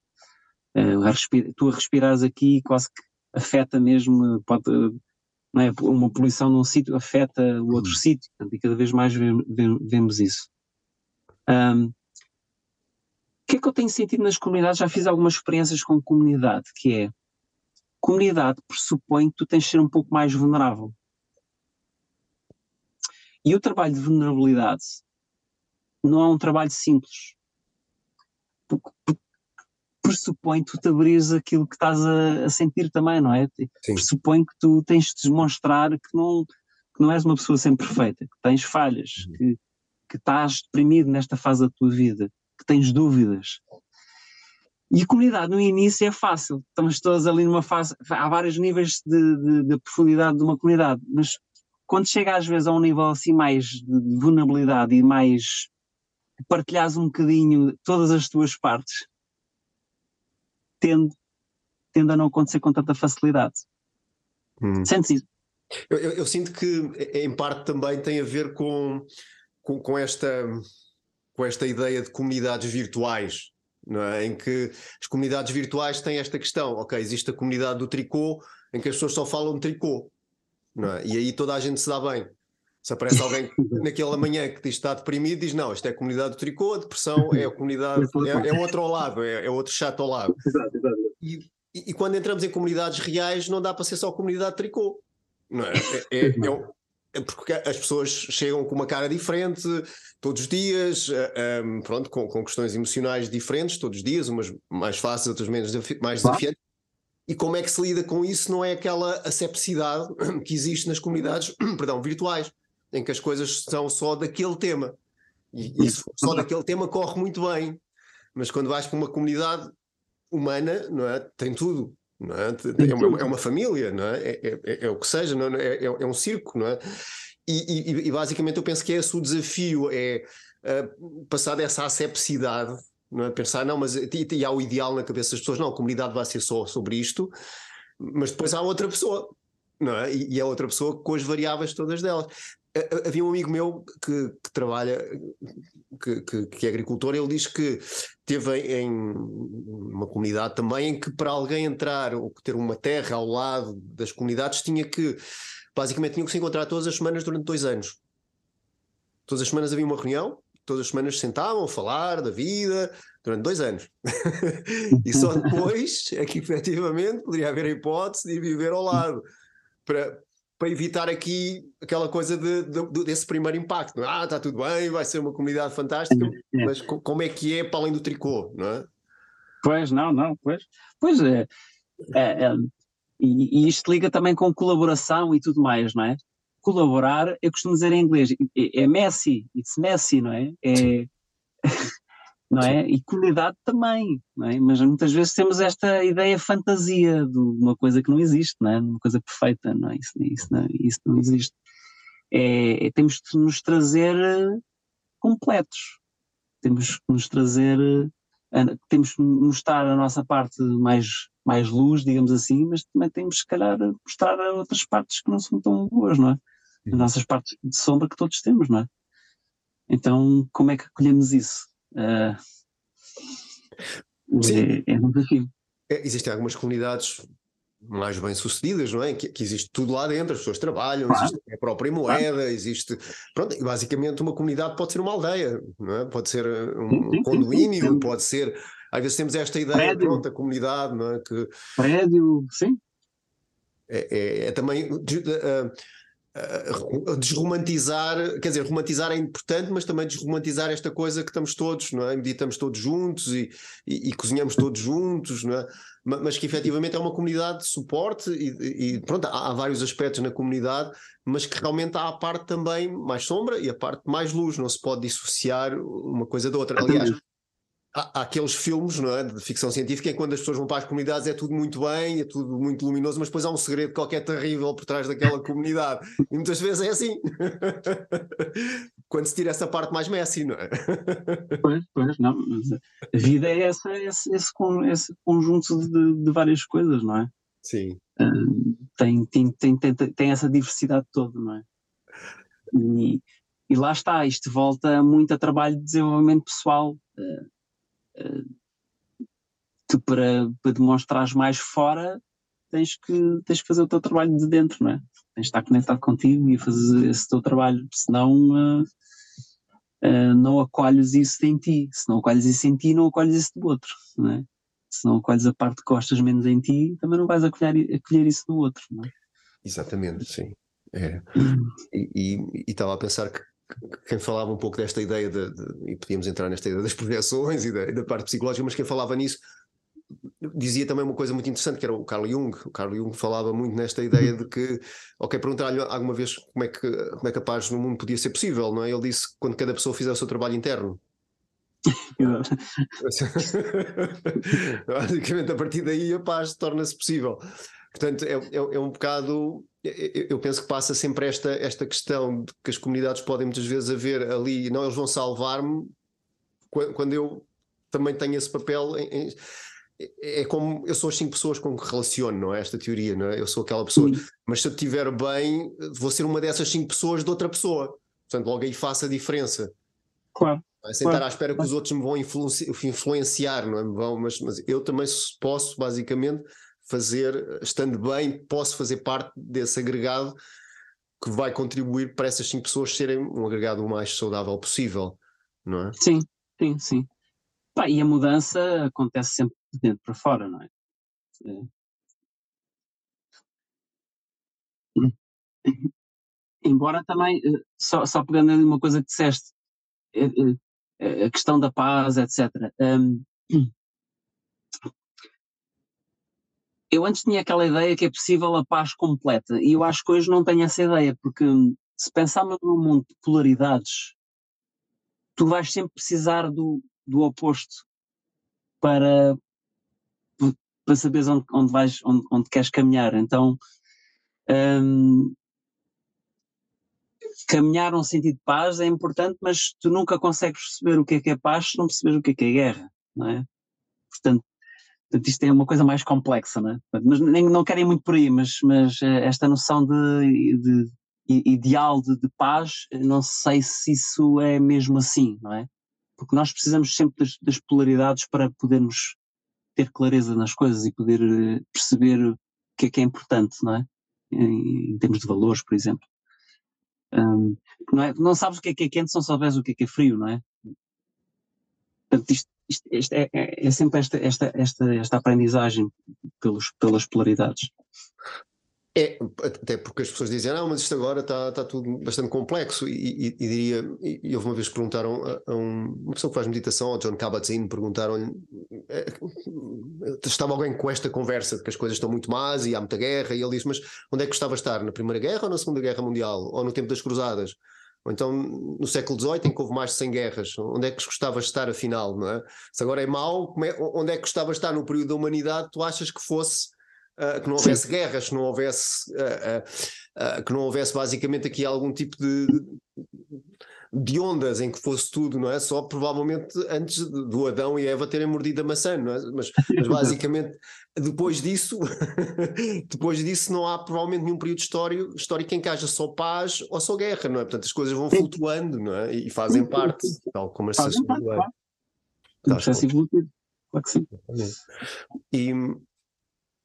uh, tu a respirares aqui quase que afeta mesmo, pode, não é? uma poluição num sítio afeta o outro uhum. sítio, e cada vez mais vemos isso. Um, o que é que eu tenho sentido nas comunidades? Já fiz algumas experiências com comunidade, que é comunidade pressupõe que tu tens de ser um pouco mais vulnerável. E o trabalho de vulnerabilidade não é um trabalho simples. Porque, pressupõe que tu te abrires aquilo que estás a, a sentir também, não é? Sim. Pressupõe que tu tens de demonstrar que não, que não és uma pessoa sempre perfeita, que tens falhas, uhum. que, que estás deprimido nesta fase da tua vida, que tens dúvidas. E a comunidade no início é fácil, estamos todos ali numa fase, há vários níveis de, de, de profundidade de uma comunidade, mas quando chega às vezes a um nível assim mais de vulnerabilidade e mais partilhares um bocadinho todas as tuas partes, tende, tende a não acontecer com tanta facilidade. Hum. Sentes isso? Eu, eu, eu, sinto que em parte também tem a ver com, com, com, esta, com esta ideia de comunidades virtuais, não é? em que as comunidades virtuais têm esta questão, ok, existe a comunidade do tricô em que as pessoas só falam de tricô, não é? e aí toda a gente se dá bem. Se aparece alguém naquela manhã que diz que está deprimido, diz não, isto é a comunidade do tricô, a depressão é a comunidade, é, é outro ao lado, é, é, outro chato ao lado. Exato, exato. E, e, e, quando entramos em comunidades reais, não dá para ser só comunidade de tricô. Não é? É, é, é, porque as pessoas chegam com uma cara diferente todos os dias, um, eh, ehm, pronto, com, com, questões emocionais diferentes todos os dias, umas mais fáceis, outras menos mais desafiantes. E como é que se lida com isso? Não é aquela asepticidade que existe nas comunidades perdão, virtuais em que as coisas são só daquele tema. E isso só daquele tema corre muito bem. Mas quando vais para uma comunidade humana, não é? Tem tudo. É? É, uma, é uma família, não é? É, é, é, é o que seja, não é? é? é um circo, não é? E, e, e, basicamente eu penso que esse o desafio, é uh, passar dessa asepticidade, não é? Pensar, não, mas e, e há o ideal na cabeça das pessoas, não, a comunidade vai ser só sobre isto, mas depois há outra pessoa, não é? E, e é outra pessoa com as variáveis todas delas havia um amigo meu que, que trabalha, que, que, que, é agricultor, ele diz que teve em uma comunidade também em que para alguém entrar ou ter uma terra ao lado das comunidades tinha que, basicamente tinham que se encontrar todas as semanas durante dois anos. Todas as semanas havia uma reunião, todas as semanas se sentavam a falar da vida, durante dois anos. e só depois é que efetivamente poderia haver a hipótese de viver ao lado. Para, para evitar aqui aquela coisa de, de, desse primeiro impacto. É? Ah, está tudo bem, vai ser uma comunidade fantástica, é. mas como é que é para além do tricô, não é? Pois, não, não, pois. Pois é. é, é e, e, isto liga também com colaboração e tudo mais, não é? Colaborar, eu costumo dizer em inglês, é, é Messi, it's Messi, não é? É, não é? E qualidade também, não é? Mas muitas vezes temos esta ideia fantasia de uma coisa que não existe, não é? Uma coisa perfeita, não é? Isso, isso, não, isso não existe. É, é, temos de nos trazer eh, completos, temos que nos trazer, uh, temos que mostrar a nossa parte mais, mais luz, digamos assim, mas também temos, se calhar, mostrar outras partes que não são tão boas, não é? As nossas partes de sombra que todos temos, não é? Então, como é que acolhemos isso? Uh, é, é um desafio. É, existem algumas comunidades mais bem sucedidas, não é? Que, que, existe tudo lá dentro, as pessoas trabalham, claro. existe a própria moeda, claro. existe. Pronto, basicamente uma comunidade pode ser uma aldeia, não é? Pode ser um sim, condomínio, sim, sim. pode ser. Às vezes temos esta ideia, Prédio. pronto, a comunidade, não é? Que, Prédio, sim. É, é, é também. Uh, desromantizar, quer dizer, romantizar é importante, mas também desromantizar esta coisa que estamos todos, não é? Meditamos todos juntos e, e, e cozinhamos todos juntos, não é? Mas que efetivamente é uma comunidade de suporte e, e pronto, há, há, vários aspectos na comunidade, mas que realmente há a parte também mais sombra e a parte mais luz, não se pode dissociar uma coisa da outra. Aliás, há, aqueles filmes não é, de ficção científica em que quando as pessoas vão para as comunidades é tudo muito bem, é tudo muito luminoso, mas depois há um segredo qualquer terrível por trás daquela comunidade. E muitas vezes é assim. quando se tira essa parte mais Messi, não é? Pois, pois, não. a vida é essa, esse, esse, esse conjunto de, de, várias coisas, não é? Sim. Uh, tem, tem, tem, tem, tem essa diversidade toda, não é? E, e lá está, isto volta muito a trabalho de desenvolvimento pessoal. Uh, uh, tu para, para demonstrares mais fora tens que, tens que fazer o teu trabalho de dentro, não é? Tens de estar conectado contigo e fazer esse teu trabalho, senão uh, uh, não acolhes isso em ti. Se não acolhes isso em ti, não acolhes isso do outro, não é? Se não acolhes a parte que gostas menos em ti, também não vais acolher, acolher isso do outro, não é? Exatamente, sim. É. E estava a pensar que quem falava um pouco desta ideia de, de, e podíamos entrar nesta ideia das projeções e da, da, parte psicológica, mas quem falava nisso dizia também uma coisa muito interessante que era o Carl Jung. O Carl Jung falava muito nesta ideia de que, ok, perguntar-lhe alguma vez como é, que, como é que a paz no mundo podia ser possível, não é? Ele disse quando cada pessoa fizer o seu trabalho interno. Basicamente, a partir daí a paz torna-se possível. Portanto, é, é, é um bocado. Eu penso que passa sempre esta, esta questão de que as comunidades podem muitas vezes haver ali, não, eles vão salvar-me quando eu também tenho esse papel em, em, é como eu sou as cinco pessoas com que relaciono, não é? Esta teoria, não é? Eu sou aquela pessoa, Sim. mas se eu estiver bem, vou ser uma dessas cinco pessoas de outra pessoa. Portanto, logo aí faço a diferença. Claro. É? Sem claro. à espera que os outros me vão influenciar, não é? Vão, mas, mas eu também posso, basicamente, fazer, estando bem, posso fazer parte desse agregado que vai contribuir para essas cinco pessoas serem um agregado o mais saudável possível, não é? Sim, sim, sim. Pá, e a mudança acontece sempre de dentro para fora, não é? é. Embora também, eh, só, só pegando uma coisa que disseste, eh, eh, a questão da paz, etc. Um, eu antes tinha aquela ideia que é possível a paz completa, e eu acho que hoje não tenho essa ideia, porque se pensarmos num mundo de polaridades, tu vais sempre precisar do, do oposto para, para saberes onde, onde vais, onde, onde queres caminhar. Então, um, caminhar num sentido de paz é importante, mas tu nunca consegues perceber o que é que é paz se não perceberes o que é que é guerra, não é? Portanto, portanto isto é uma coisa mais complexa, não é? Mas nem, não querem muito por aí, mas, mas eh, esta noção de, de ideal de, de, paz, não sei se isso é mesmo assim, não é? Porque nós precisamos sempre das, das polaridades para podermos ter clareza nas coisas e poder eh, perceber o que é que é importante, não é? Em, em termos de valores, por exemplo. Um, não, é? não sabes o que é que é quente se não souberes o que é que é frio, não é? Portanto, isto, isto, é, é, é, sempre esta, esta, esta, esta aprendizagem pelos, pelas polaridades. É, até porque as pessoas dizem, não, mas isto agora está, está tudo bastante complexo, e, e, e diria, e, e houve uma vez que perguntaram a, a um, uma pessoa que faz meditação, ao John Kabat-Zinn, perguntaram-lhe, é, estava alguém com esta conversa de que as coisas estão muito más e há muita guerra, e ele disse, mas onde é que gostava de estar, na Primeira Guerra ou na Segunda Guerra Mundial, ou no tempo das Cruzadas? Ou então no século XVIII, em que houve mais de 100 guerras, onde é que gostava de estar afinal, não é? Se agora é mau, é, onde é que gostava de estar no período da humanidade, tu achas que fosse Uh, que não houvesse Sim. guerras, que não houvesse, uh, uh, que não houvesse basicamente aqui algum tipo de, de ondas em que fosse tudo, não é? Só provavelmente antes do Adão e Eva terem mordido a maçã, não é? Mas, mas basicamente depois disso, depois disso não há provavelmente nenhum período histórico, histórico em que haja só paz ou só guerra, não é? Portanto as coisas vão flutuando, não é? E fazem parte, tal como a sociedade. Claro. processo evolutivo, claro que sim. E,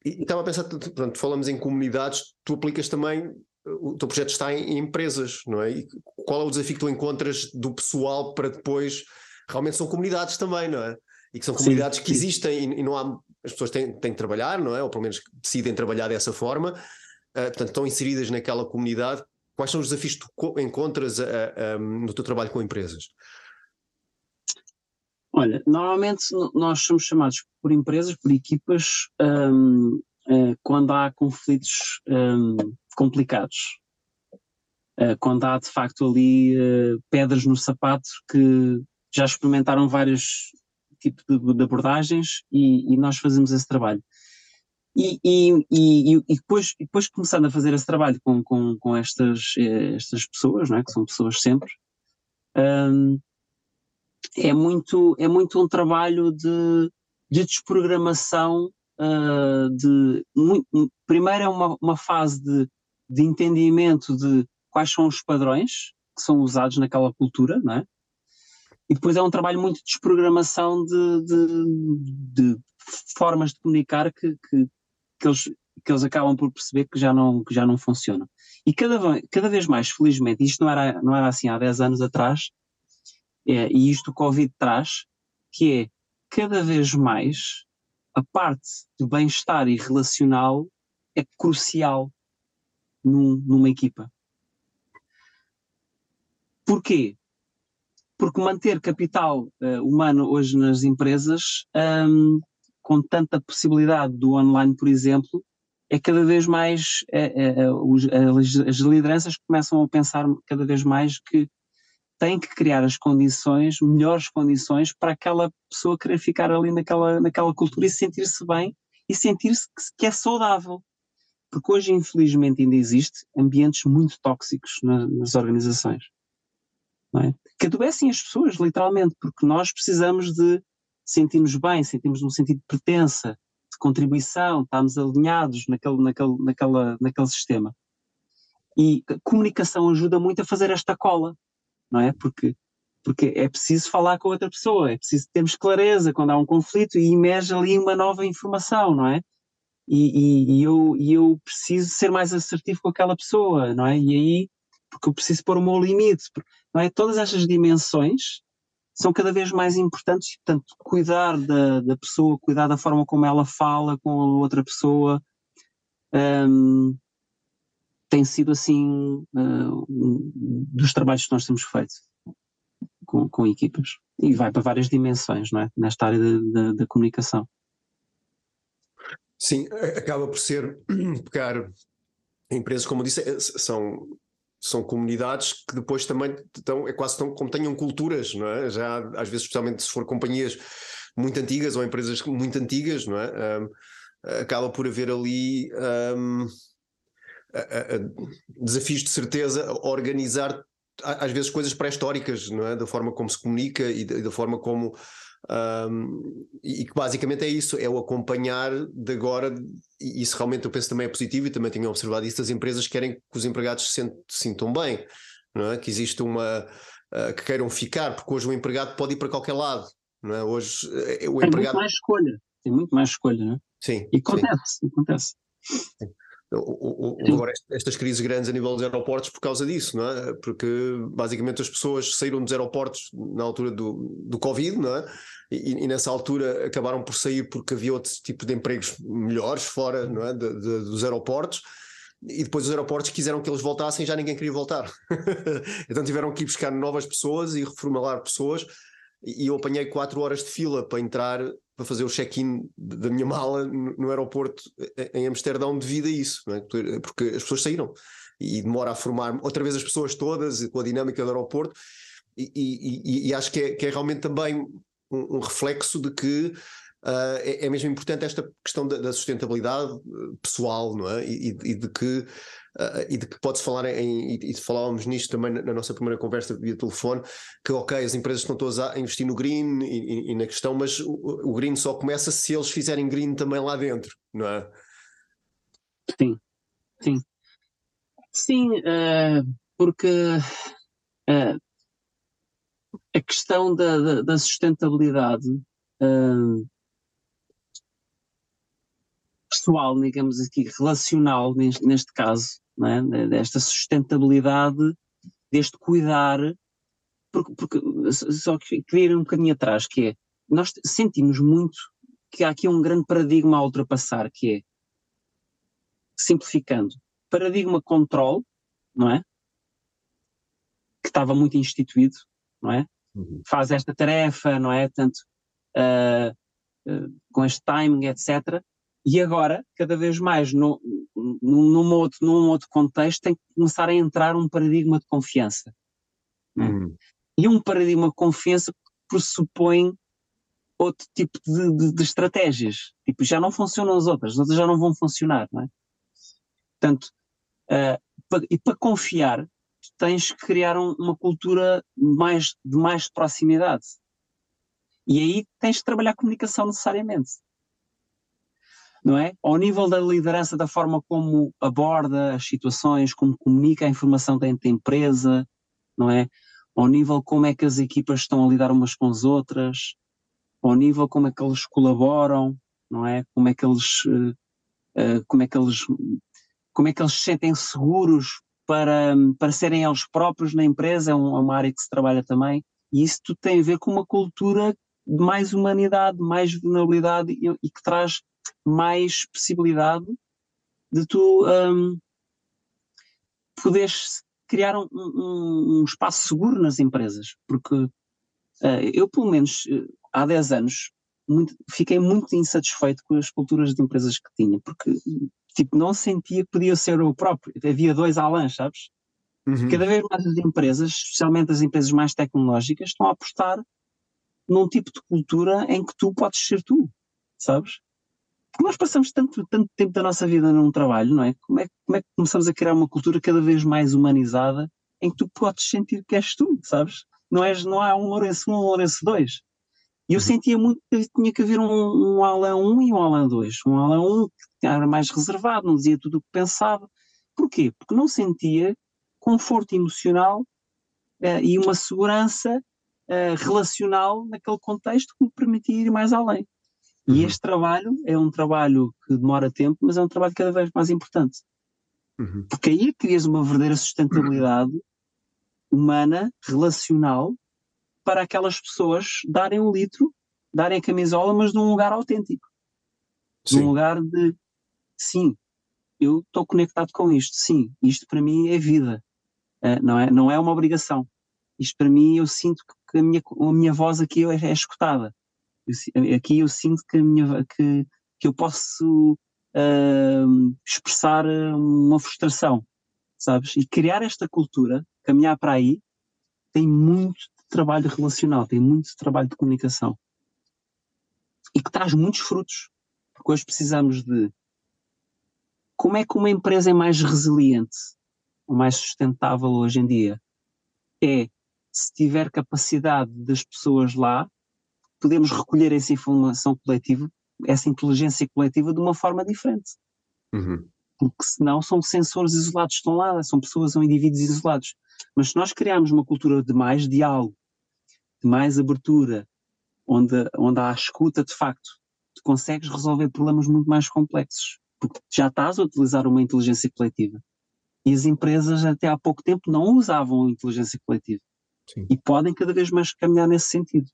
e estava a pensar, pronto, falamos em comunidades, tu aplicas também, o teu projeto está em, em empresas, não é? E qual é o desafio que tu encontras do pessoal para depois, realmente são comunidades também, não é? E que são comunidades sim, que sim. existem e, e, não há, as pessoas têm, têm que trabalhar, não é? Ou pelo menos decidem trabalhar dessa forma, uh, portanto estão inseridas naquela comunidade. Quais são os desafios que tu encontras uh, uh, no teu trabalho com empresas? Olha, normalmente nós somos chamados por empresas, por equipas, um, uh, quando há conflitos um, complicados. Uh, quando há de facto ali uh, pedras no sapato que já experimentaram vários tipos de, de abordagens e, e, nós fazemos esse trabalho. E, e, e, depois, depois começando a fazer esse trabalho com, com, com estas, estas pessoas, não é? que são pessoas sempre, um, é muito, é muito um trabalho de, de desprogramação. Uh, de, muito, primeiro é uma, uma fase de, de entendimento de quais são os padrões, que são usados naquela cultura, não é? E depois é um trabalho muito de desprogramação de, de, de formas de comunicar que, que, que, eles, que eles acabam por perceber que já não, que já não funcionam. E cada, cada vez mais, felizmente, isto não era, não era assim há 10 anos atrás, é, e isto o Covid traz, que é cada vez mais a parte do bem-estar e relacional é crucial num, numa equipa. Porquê? Porque manter capital uh, humano hoje nas empresas, um, com tanta possibilidade do online, por exemplo, é cada vez mais. É, é, os, as lideranças começam a pensar cada vez mais que têm que criar as condições, melhores condições, para aquela pessoa querer ficar ali naquela, naquela cultura e sentir-se bem e sentir-se que, é saudável. Porque hoje, infelizmente, ainda existe ambientes muito tóxicos na, nas organizações. É? Que adoecem as pessoas, literalmente, porque nós precisamos de sentirmos bem, sentimos um sentido de pertença, de contribuição, estamos alinhados naquele, naquele, naquela, naquele sistema. E a comunicação ajuda muito a fazer esta cola, não é? Porque, porque é preciso falar com outra pessoa, é preciso termos clareza quando há um conflito e emerge ali uma nova informação, não é? E, e, e, eu, e eu preciso ser mais assertivo com aquela pessoa, não é? E aí, porque eu preciso pôr o meu limite, não é? Todas estas dimensões são cada vez mais importantes, portanto, cuidar da, da pessoa, cuidar da forma como ela fala com a outra pessoa, um, tem sido assim uh, um dos trabalhos que nós temos feito com, com, equipas. E vai para várias dimensões, não é? Nesta área da comunicação. Sim, acaba por ser pegar empresas, como disse, é, são são comunidades que depois também estão, é quase tão, como tenham culturas, não é? Já às vezes, especialmente se for companhias muito antigas ou empresas muito antigas, não é? Um, acaba por haver ali um, a, a, desafios de certeza a organizar às vezes coisas pré-históricas, não é? Da forma como se comunica e da, da forma como um, e que basicamente é isso, é o acompanhar de agora, e isso realmente eu penso também é positivo, e também tenho observado isso, as empresas querem que os empregados se sintam bem, não é? que existe uma. Uh, que queiram ficar, porque hoje o empregado pode ir para qualquer lado, não é? Hoje uh, o tem empregado. Tem muito mais escolha, tem muito mais escolha, não é? Sim. E acontece, sim. acontece. Sim. O, o, agora estas crises grandes a nível dos aeroportos por causa disso, não é? Porque basicamente as pessoas saíram dos aeroportos na altura do, do Covid, não é? E, e nessa altura acabaram por sair porque havia outro tipo de empregos melhores fora, não é? De, de, dos aeroportos. E depois os aeroportos quiseram que eles voltassem e já ninguém queria voltar. então tiveram que ir buscar novas pessoas e reformular pessoas. E eu apanhei quatro horas de fila para entrar para fazer o check-in da minha mala no aeroporto em Amsterdão devido a isso, é? porque as pessoas saíram e demora a formar outra vez as pessoas todas com a dinâmica do aeroporto e, e, e acho que é, que é, realmente também um, um reflexo de que Uh, é, é, mesmo importante esta questão da, da sustentabilidade pessoal, não é? E, e de que Uh, e de que pode-se falar em, e, e falávamos nisto também na, na, nossa primeira conversa via telefone, que ok, as empresas estão todas a investir no green e, e, e na questão, mas o, o, green só começa se eles fizerem green também lá dentro, não é? Sim, sim. Sim, uh, porque uh, a questão da, da, da sustentabilidade pessoal, digamos aqui, relacional neste, neste caso, é? desta sustentabilidade, deste cuidar, porque, porque só que queria ir um bocadinho atrás, que é, nós sentimos muito que há aqui um grande paradigma a ultrapassar, que é, simplificando, paradigma controle, não é? Que estava muito instituído, não é? Uhum. Faz esta tarefa, não é? Tanto uh, uh, com este timing, etc. E agora, cada vez mais, no, num, outro, num outro contexto, tem que começar a entrar um paradigma de confiança. Uhum. E um paradigma de confiança pressupõe outro tipo de, de, de, estratégias. Tipo, já não funcionam as outras, as outras já não vão funcionar, não é? Portanto, uh, e para confiar, tens que criar um, uma cultura mais, de mais proximidade. E aí tens de trabalhar a comunicação necessariamente não é? Ao nível da liderança, da forma como aborda as situações, como comunica a informação dentro da empresa, não é? Ao nível como é que as equipas estão a lidar umas com as outras, ao nível como é que eles colaboram, não é? Como é que eles, uh, uh, como é que eles, como é que eles se sentem seguros para, para serem eles próprios na empresa, é, é uma área que se trabalha também, e isso tudo tem a ver com uma cultura de mais humanidade, mais vulnerabilidade e, e que traz mais possibilidade de tu um, poderes criar um, um, um, espaço seguro nas empresas, porque uh, eu, pelo menos, uh, há 10 anos, muito, fiquei muito insatisfeito com as culturas de empresas que tinha, porque tipo, não sentia que podia ser o próprio. Havia dois Alans, sabes? Uhum. Cada vez mais as empresas, especialmente as empresas mais tecnológicas, estão a apostar num tipo de cultura em que tu podes ser tu, sabes? Porque nós passamos tanto, tanto tempo da nossa vida num trabalho, não é? Como, é? como é que começamos a criar uma cultura cada vez mais humanizada em que tu podes sentir que és tu, sabes? Não, és, não há um Lourenço 1 um Lourenço 2. E eu uhum. sentia muito que tinha que haver um, um Alan 1 e um Alan 2. Um Alan 1 que era mais reservado, não dizia tudo o que pensava. Porquê? Porque não sentia conforto emocional uh, e uma segurança uh, relacional naquele contexto que me permitia ir mais além. E uhum. este trabalho é um trabalho que demora tempo, mas é um trabalho cada vez mais importante. Uhum. Porque aí crias uma verdadeira sustentabilidade humana, relacional, para aquelas pessoas darem um litro, darem a camisola, mas num lugar autêntico. Sim. Num lugar de, sim, eu estou conectado com isto, sim, isto para mim é vida, uh, não, é, não é uma obrigação. Isto para mim eu sinto que a minha, a minha voz aqui é, é escutada. Eu, aqui eu sinto que, minha, que, que eu posso uh, expressar uma frustração, sabes? E criar esta cultura, caminhar para aí, tem muito trabalho relacional, tem muito trabalho de comunicação. E que traz muitos frutos. Porque hoje precisamos de como é que uma empresa é mais resiliente, ou mais sustentável hoje em dia? É se tiver capacidade das pessoas lá, podemos recolher essa informação coletiva, essa inteligência coletiva de uma forma diferente. Uhum. Porque senão são sensores isolados estão lá, são pessoas, são indivíduos isolados. Mas se nós criarmos uma cultura de mais diálogo, de mais abertura, onde, onde há escuta de facto, tu consegues resolver problemas muito mais complexos, porque já estás a utilizar uma inteligência coletiva. E as empresas até há pouco tempo não usavam a inteligência coletiva. Sim. E podem cada vez mais caminhar nesse sentido.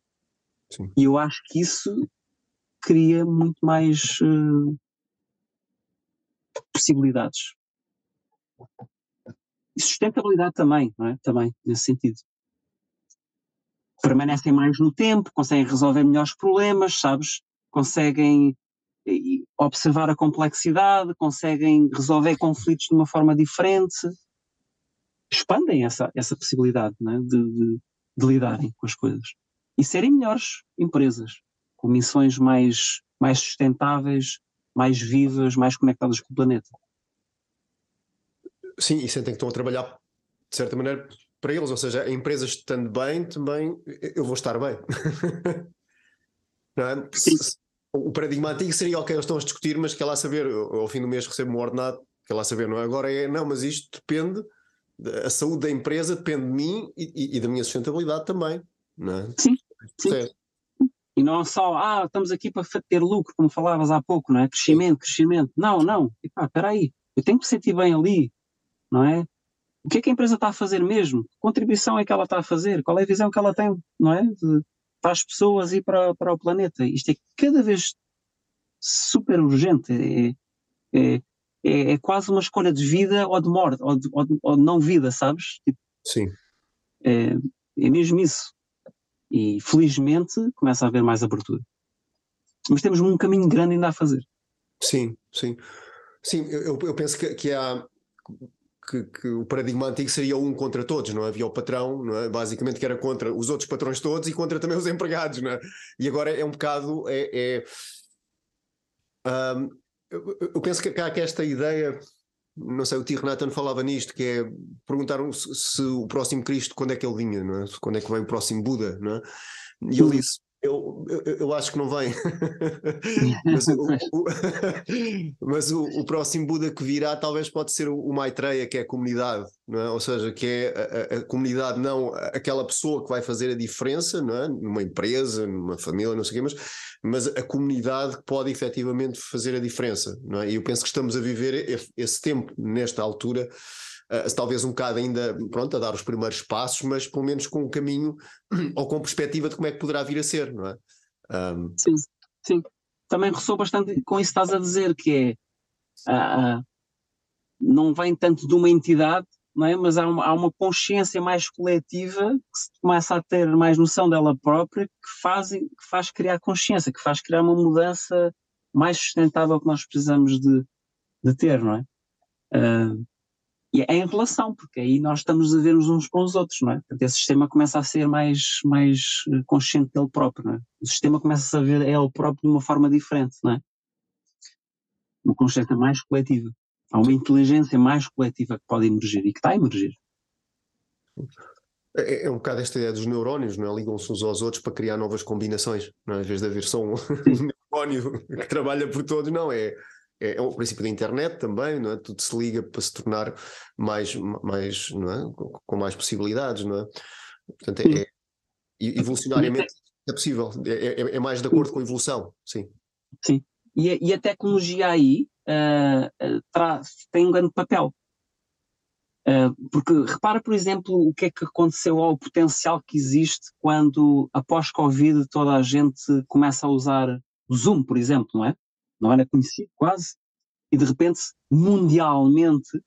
Sim. E eu acho que isso cria muito mais uh, possibilidades. E sustentabilidade também, não é? Também, nesse sentido. Permanecem mais no tempo, conseguem resolver melhores problemas, sabes? Conseguem eh, observar a complexidade, conseguem resolver conflitos de uma forma diferente, expandem essa, essa possibilidade é? de, de, de, lidarem com as coisas e serem melhores empresas, com missões mais, mais sustentáveis, mais vivas, mais conectadas com o planeta. Sim, e sentem que estão a trabalhar de certa maneira para eles, ou seja, empresas estando bem, também eu vou estar bem. É? O paradigma antigo seria, ok, eles estão a discutir, mas quer lá saber, ao fim do mês recebo um ordenado, quer lá saber, não é? Agora é, não, mas isto depende, a saúde da empresa depende de mim e, e, e da minha sustentabilidade também, não é? Sim, sim. E não só, ah, estamos aqui para ter lucro, como falavas há pouco, não é? Crescimento, crescimento. Não, não. espera aí, eu tenho que me sentir bem ali, não é? O que é que a empresa está a fazer mesmo? Que contribuição é que ela está a fazer? Qual é a visão que ela tem, não é? De, para as pessoas e para, para o planeta. Isto é cada vez super urgente. É, é, é, é quase uma escolha de vida ou de morte, ou de, ou de, ou de não vida, sabes? Tipo, Sim. É, é mesmo isso. E felizmente começa a haver mais abertura. Mas temos um caminho grande ainda a fazer. Sim, sim. Sim, eu, eu penso que, que há. Que, que, o paradigma antigo seria um contra todos, não é? Havia o patrão, não é? basicamente, que era contra os outros patrões todos e contra também os empregados, não é? E agora é um bocado. É, é um, eu, eu, penso que há esta ideia não sei, o Tio Renatan falava nisto, que é perguntaram se, se, o próximo Cristo quando é que ele vinha, não é? Quando é que vem o próximo Buda, não é? E ele disse, Eu, eu, eu, acho que não vem. mas, o, o, mas o, o, próximo Buda que virá talvez pode ser o, Maitreya, que é a comunidade, não é? ou seja, que é a, a, comunidade, não aquela pessoa que vai fazer a diferença não é? numa empresa, numa família, não sei o quê, mas, mas a comunidade que pode efetivamente fazer a diferença. Não é? E eu penso que estamos a viver esse tempo, nesta altura, uh, talvez um bocado ainda pronto, a dar os primeiros passos, mas pelo menos com um caminho ou com perspectiva de como é que poderá vir a ser, não é? Um... Sim, sim. Também ressoa bastante com isso que estás a dizer, que é uh, não vem tanto de uma entidade, não é? mas há uma, há uma consciência mais coletiva que se começa a ter mais noção dela própria que faz, que faz criar consciência, que faz criar uma mudança mais sustentável que nós precisamos de, de ter, não é? Uh, e é em relação, porque aí nós estamos a ver-nos uns com os outros, não é? Portanto, esse sistema começa a ser mais, mais eh, consciente dele próprio, não é? O sistema começa a ver ele próprio de uma forma diferente, não é? Uma consciência mais coletiva. Há uma inteligência mais coletiva que pode emergir e que está a emergir. É, é um bocado esta ideia dos neurónios, não é? Ligam-se uns aos outros para criar novas combinações, não é? Às vezes de haver só um, um neurónio que trabalha por todos, não é? É, é o princípio da internet também, não é? Tudo se liga para se tornar mais, mais não é? com mais possibilidades, não é? Portanto, é, é evolucionariamente é possível, é, é, é, mais de acordo com a evolução, sim. Sim, e a, e a tecnologia aí uh, uh, tem um grande papel. Uh, porque repara, por exemplo, o que é que aconteceu ao potencial que existe quando, após Covid, toda a gente começa a usar o Zoom, por exemplo, não é? Não era conhecido quase, e de repente, mundialmente,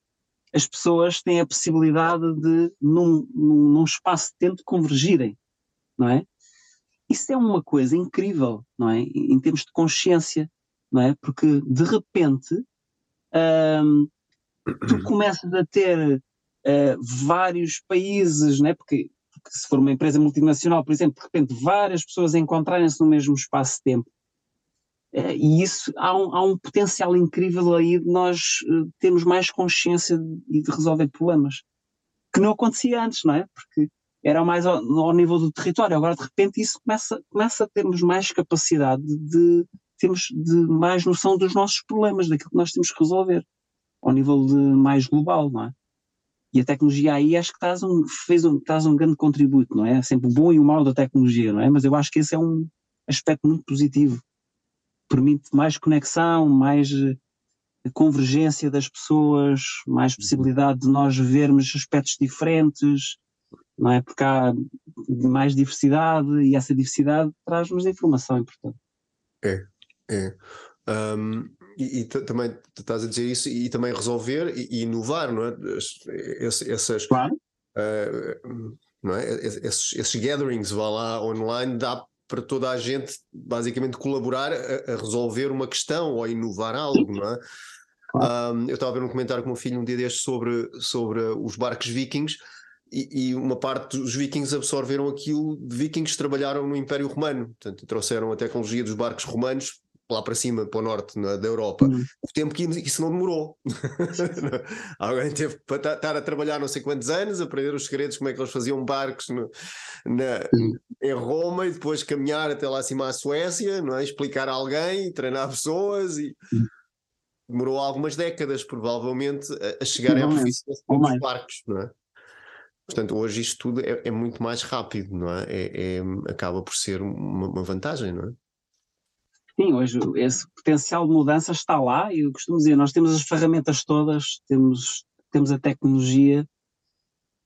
as pessoas têm a possibilidade de, num, num espaço de tempo, convergirem, não é? Isso é uma coisa incrível, não é? Em termos de consciência, não é? Porque, de repente, hum, tu começas a ter uh, vários países, não é? Porque, porque se for uma empresa multinacional, por exemplo, de repente várias pessoas encontrarem-se no mesmo espaço de tempo, e isso há um, há um, potencial incrível aí de nós uh, termos mais consciência e de, de, resolver problemas que não acontecia antes, não é? Porque era mais ao, ao, nível do território. Agora, de repente, isso começa, começa a termos mais capacidade de termos de mais noção dos nossos problemas, daquilo que nós temos que resolver, ao nível de mais global, não é? E a tecnologia aí acho que traz um, fez um, traz um grande contributo, não é? é sempre o bom e o mau da tecnologia, não é? Mas eu acho que esse é um aspecto muito positivo permite mais conexão, mais eh, convergência das pessoas, mais possibilidade de nós vermos aspectos diferentes, não é? Porque há mais diversidade e essa diversidade traz-nos informação importante. É, é. Um, e, e também estás a dizer isso e também resolver e, e inovar, não é? essas, claro. Uh, não é? Esses, esses gatherings, vá lá online, dá para toda a gente basicamente colaborar a, a resolver uma questão ou a inovar algo, não é? Um, eu estava a ver um comentário com o meu filho um dia destes sobre, sobre os barcos vikings e, e, uma parte dos vikings absorveram aquilo de vikings que trabalharam no Império Romano, portanto trouxeram a tecnologia dos barcos romanos lá para cima, para o norte na, da Europa. Uhum. O tempo que isso não demorou. Alguém teve para estar a trabalhar não sei quantos anos, aprender os segredos, como é que eles faziam barcos no, na, uhum. em Roma e depois caminhar até lá acima à Suécia, não é? explicar a alguém, treinar pessoas e. Uhum. Demorou algumas décadas, provavelmente, a, a chegar à proficiência dos barcos, não é? Portanto, hoje isto tudo é, é, muito mais rápido, não é? é, é acaba por ser uma, uma vantagem, não é? Sim, hoje esse potencial de mudança está lá e eu costumo dizer, nós temos as ferramentas todas, temos, temos a tecnologia,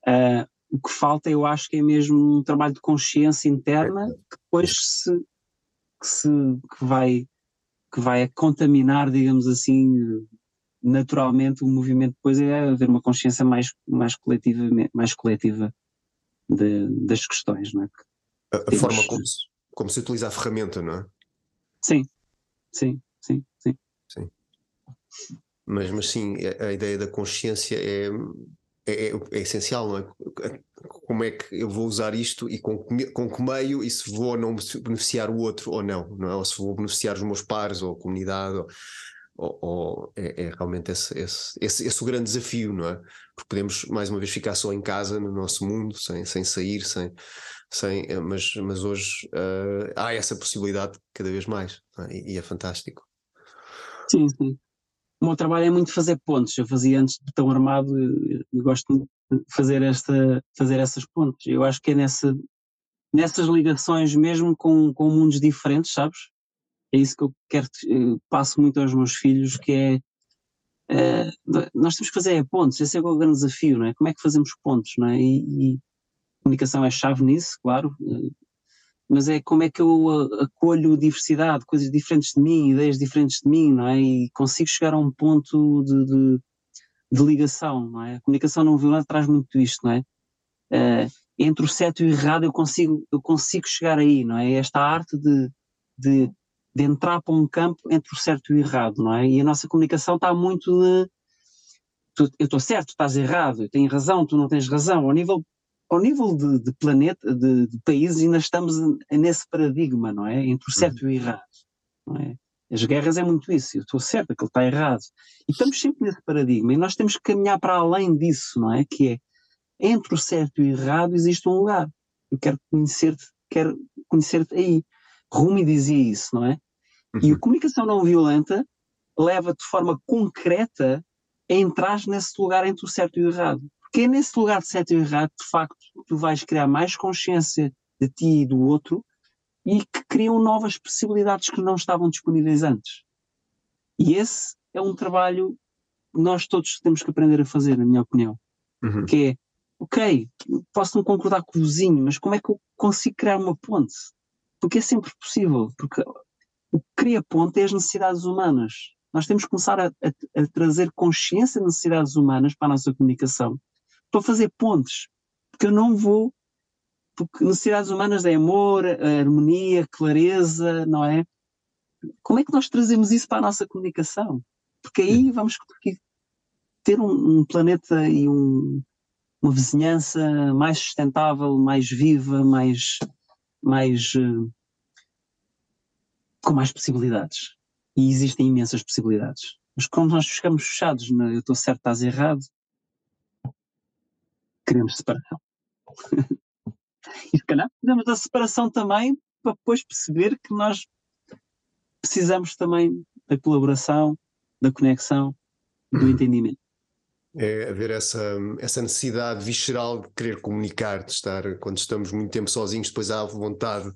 uh, o que falta eu acho que é mesmo um trabalho de consciência interna que depois se, que, se, que vai, que vai contaminar, digamos assim, naturalmente o movimento depois é haver uma consciência mais, mais coletiva, mais coletiva de, das questões, não é? A, a forma como se, como se utiliza a ferramenta, não é? Sim, sim, sim, sim. Sim. Mas, mas sim, a, ideia da consciência é, é, é, é, essencial, não é? Como é que eu vou usar isto e com, com que meio e se vou não beneficiar o outro ou não, não é? Ou se vou beneficiar os meus pares ou a comunidade, ou, ou, ou é, é, realmente esse, esse, esse, esse o grande desafio, não é? Porque podemos mais uma vez ficar só em casa, no nosso mundo, sem, sem sair, sem, sem, eh, mas, mas hoje uh, há essa possibilidade cada vez mais é? e, e, é fantástico. Sim, sim. O meu trabalho é muito fazer pontos. Eu fazia antes de tão armado, eu gosto de fazer, esta, fazer essas pontes. Eu acho que é nessa, nessas ligações, mesmo com, com mundos diferentes, sabes? É isso que eu quero, eu passo muito aos meus filhos, que é Uh, nós temos que fazer pontos, esse é o grande desafio, não é? Como é que fazemos pontos, não é? E, e comunicação é chave nisso, claro, uh, mas é como é que eu acolho diversidade, coisas diferentes de mim, ideias diferentes de mim, não é? E consigo chegar a um ponto de, de, de ligação, não é? A comunicação não violenta traz muito isto, não é? Uh, entre o certo e o errado eu consigo, eu consigo chegar aí, não é? Esta arte de, de de entrar para um campo entre o certo e o errado, não é? E a nossa comunicação está muito de eu estou certo, estás errado, eu tenho razão, tu não tens razão. Ao nível, ao nível de, de planeta, de, de países, ainda estamos nesse paradigma, não é? Entre o certo uhum. e o errado, não é? As guerras é muito isso, eu estou certo, aquilo está errado. E estamos sempre nesse paradigma e nós temos que caminhar para além disso, não é? Que é, entre o certo e o errado existe um lugar. Eu quero conhecer-te, quero conhecer-te aí. Rumi dizia isso, não é? E a uhum. comunicação não violenta leva de forma concreta a entrar nesse lugar entre o certo e o errado. Porque é nesse lugar de certo e errado, de facto, tu vais criar mais consciência de ti e do outro e que criam novas possibilidades que não estavam disponíveis antes. E esse é um trabalho que nós todos temos que aprender a fazer, na minha opinião. Uhum. Que é, ok, posso não concordar com o vizinho, mas como é que eu consigo criar uma ponte? Porque é sempre possível. Porque o que cria ponte é as necessidades humanas. Nós temos que começar a, a, a trazer consciência de necessidades humanas para a nossa comunicação, para fazer pontes. Porque eu não vou. Porque necessidades humanas é amor, harmonia, clareza, não é? Como é que nós trazemos isso para a nossa comunicação? Porque aí vamos ter um, um planeta e um, uma vizinhança mais sustentável, mais viva, mais, mais uh, com mais possibilidades. E existem imensas possibilidades. Mas como nós ficamos fechados, na, eu estou certo, estás errado, queremos separação. e se calhar precisamos da separação também para depois perceber que nós precisamos também da colaboração, da conexão, do entendimento. É haver essa, essa necessidade visceral de querer comunicar, de estar, quando estamos muito tempo sozinhos, depois há vontade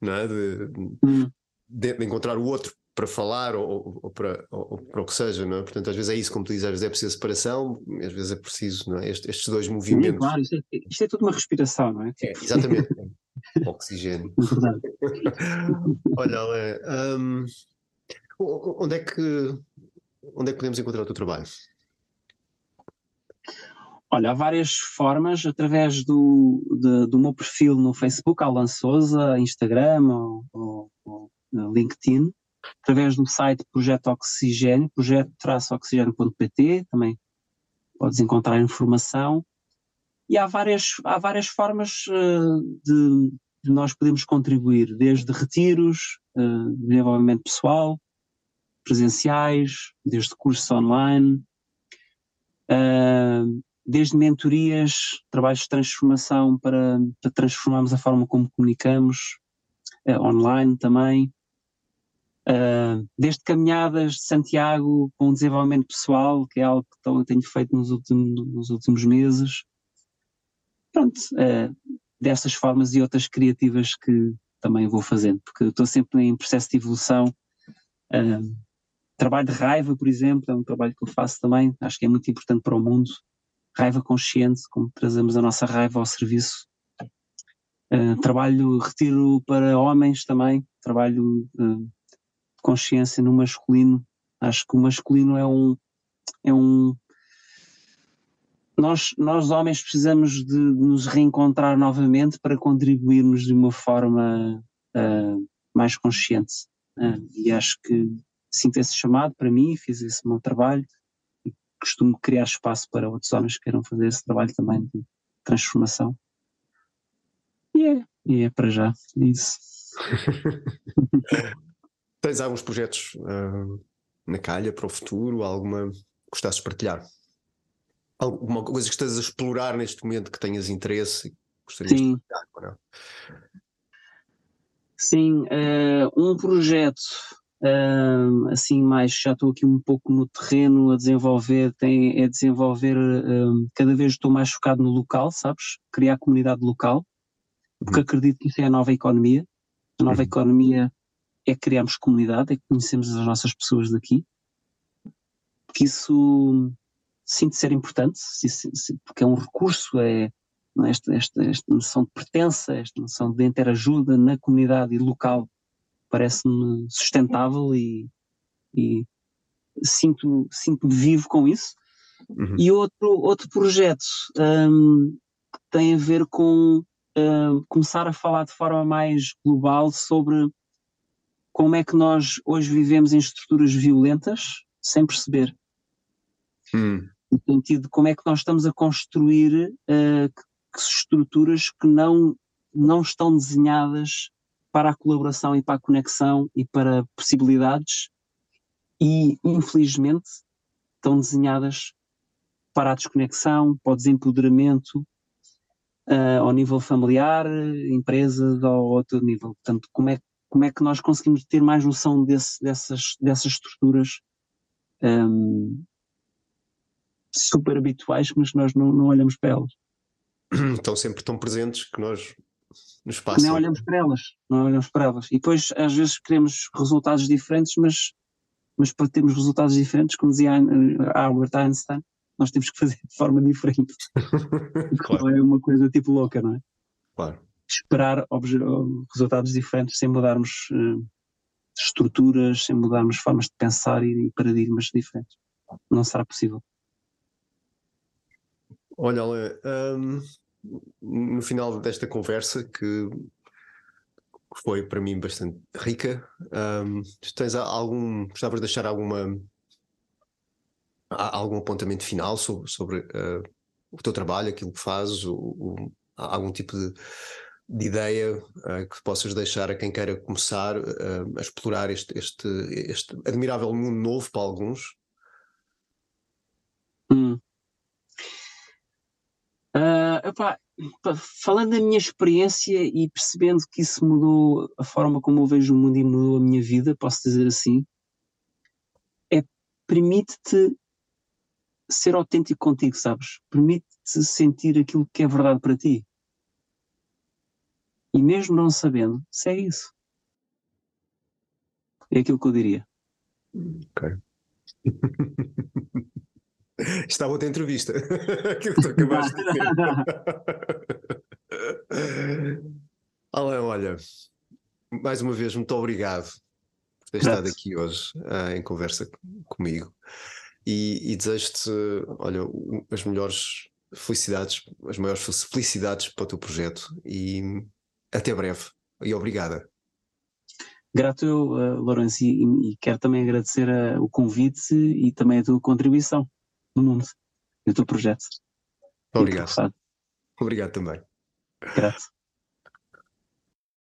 não é? de, hum de, de encontrar o outro para falar ou, ou, para, ou, para o que seja, não é? Portanto, às vezes é isso, como tu dizes, às vezes é preciso separação, às vezes é preciso, não é? Estes, estes dois movimentos. Sim, claro, isto é, isto é tudo uma respiração, não é? é exatamente. Oxigênio. Olha, Ale, um, onde é que onde é que podemos encontrar o teu trabalho? Olha, há várias formas, através do, de, do meu perfil no Facebook, Alan Souza, Instagram ou, ou, ou LinkedIn, através do site Projeto Oxigênio, projeto-oxigênio.pt, também podes encontrar informação. E há várias, há várias formas uh, de, de, nós podemos contribuir, desde retiros, uh, desenvolvimento pessoal, presenciais, desde cursos online, uh, desde mentorias, trabalhos de transformação para, para transformarmos a forma como comunicamos, online também, uh, desde caminhadas de Santiago com desenvolvimento pessoal, que é algo que eu tenho feito nos últimos, nos últimos meses. Pronto, uh, dessas formas e outras criativas que também vou fazendo, porque estou sempre em processo de evolução. trabalho de raiva, por exemplo, é um trabalho que eu faço também, acho que é muito importante para o mundo raiva consciente, como trazemos a nossa raiva ao serviço. Uh, trabalho, retiro para homens também, trabalho uh, consciência no masculino. Acho que o masculino é um. É um nós, nós homens precisamos de nos reencontrar novamente para contribuirmos de uma forma uh, mais consciente. e acho que sinto esse chamado para mim, fiz esse meu trabalho costumo criar espaço para outros homens que queiram fazer esse trabalho também de transformação. E é, e é para já isso. Tens alguns projetos uh, na calha para o futuro? Alguma que gostasses de partilhar? Alguma coisa que estás a explorar neste momento que tenhas interesse Gostarias Sim. de partilhar? Sim, eh, um projeto uh, assim mais, já estou aqui um pouco no terreno a desenvolver, tem, é desenvolver, uh, cada vez estou mais focado no local, sabes? Criar comunidade local, porque Uhum. acredito que isso é a nova economia. A nova Uhum. economia é criarmos comunidade, é que conhecemos as nossas pessoas daqui, porque isso sinto ser importante, porque é um recurso, é é? esta, esta, esta noção de pertença, esta noção de interajuda na comunidade e local parece-me sustentável e, e sinto, sinto vivo com isso. Uhum. E outro, outro projeto hum, que tem a ver com hum, começar a falar de forma mais global sobre como é que nós hoje vivemos em estruturas violentas sem perceber. Hum, No sentido de como é que nós estamos a construir uh, que- que estruturas que não, não estão desenhadas para a colaboração e para a conexão e para possibilidades e, infelizmente, estão desenhadas para a desconexão, para o desempoderamento ah, ao nível familiar, empresas ou outro nível. Portanto, como é, como é que nós conseguimos ter mais noção desse, dessas, dessas estruturas ahm, super habituais, mas nós não, não olhamos para elas. Estão sempre tão presentes que nós nos que passam. nem olhamos para elas, não olhamos para elas. E depois, às vezes, queremos resultados diferentes, mas, mas para termos resultados diferentes, como dizia Ein- Albert Einstein, nós temos que fazer de forma diferente. claro, Não é uma coisa tipo louca, não é? claro. Esperar resultados diferentes sem mudarmos eh, estruturas, sem mudarmos formas de pensar e paradigmas diferentes. Não será possível. Olha, Alain, hum, no final desta conversa, que foi para mim bastante rica, tu tens algum. Gostavas de deixar alguma. algum apontamento final sobre, sobre uh, o teu trabalho, aquilo que fazes, o, o- algum tipo de, de ideia uh, que possas deixar a quem queira começar uh, a explorar este, este, este admirável mundo novo para alguns? Hum. Ah, epá, pá, falando da minha experiência e percebendo que isso mudou a forma como eu vejo o mundo e mudou a minha vida, posso dizer assim, é permite-te ser autêntico contigo, sabes? Permite-te sentir aquilo que é verdade para ti. E mesmo não sabendo, segue isso. É aquilo que eu diria. Ok. Estava outra entrevista. Aquilo que tu acabaste de dizer. Alain, olha, mais uma vez, muito obrigado por ter estado aqui hoje ah, em conversa comigo e, e desejo-te, olha, as melhores felicidades, as maiores felicidades para o teu projeto e até breve. E obrigada. Grato eu, uh, Lourenço, e, e quero também agradecer uh, o convite e também a tua contribuição no mundo e o teu projeto. Obrigado. Obrigado também. Grato.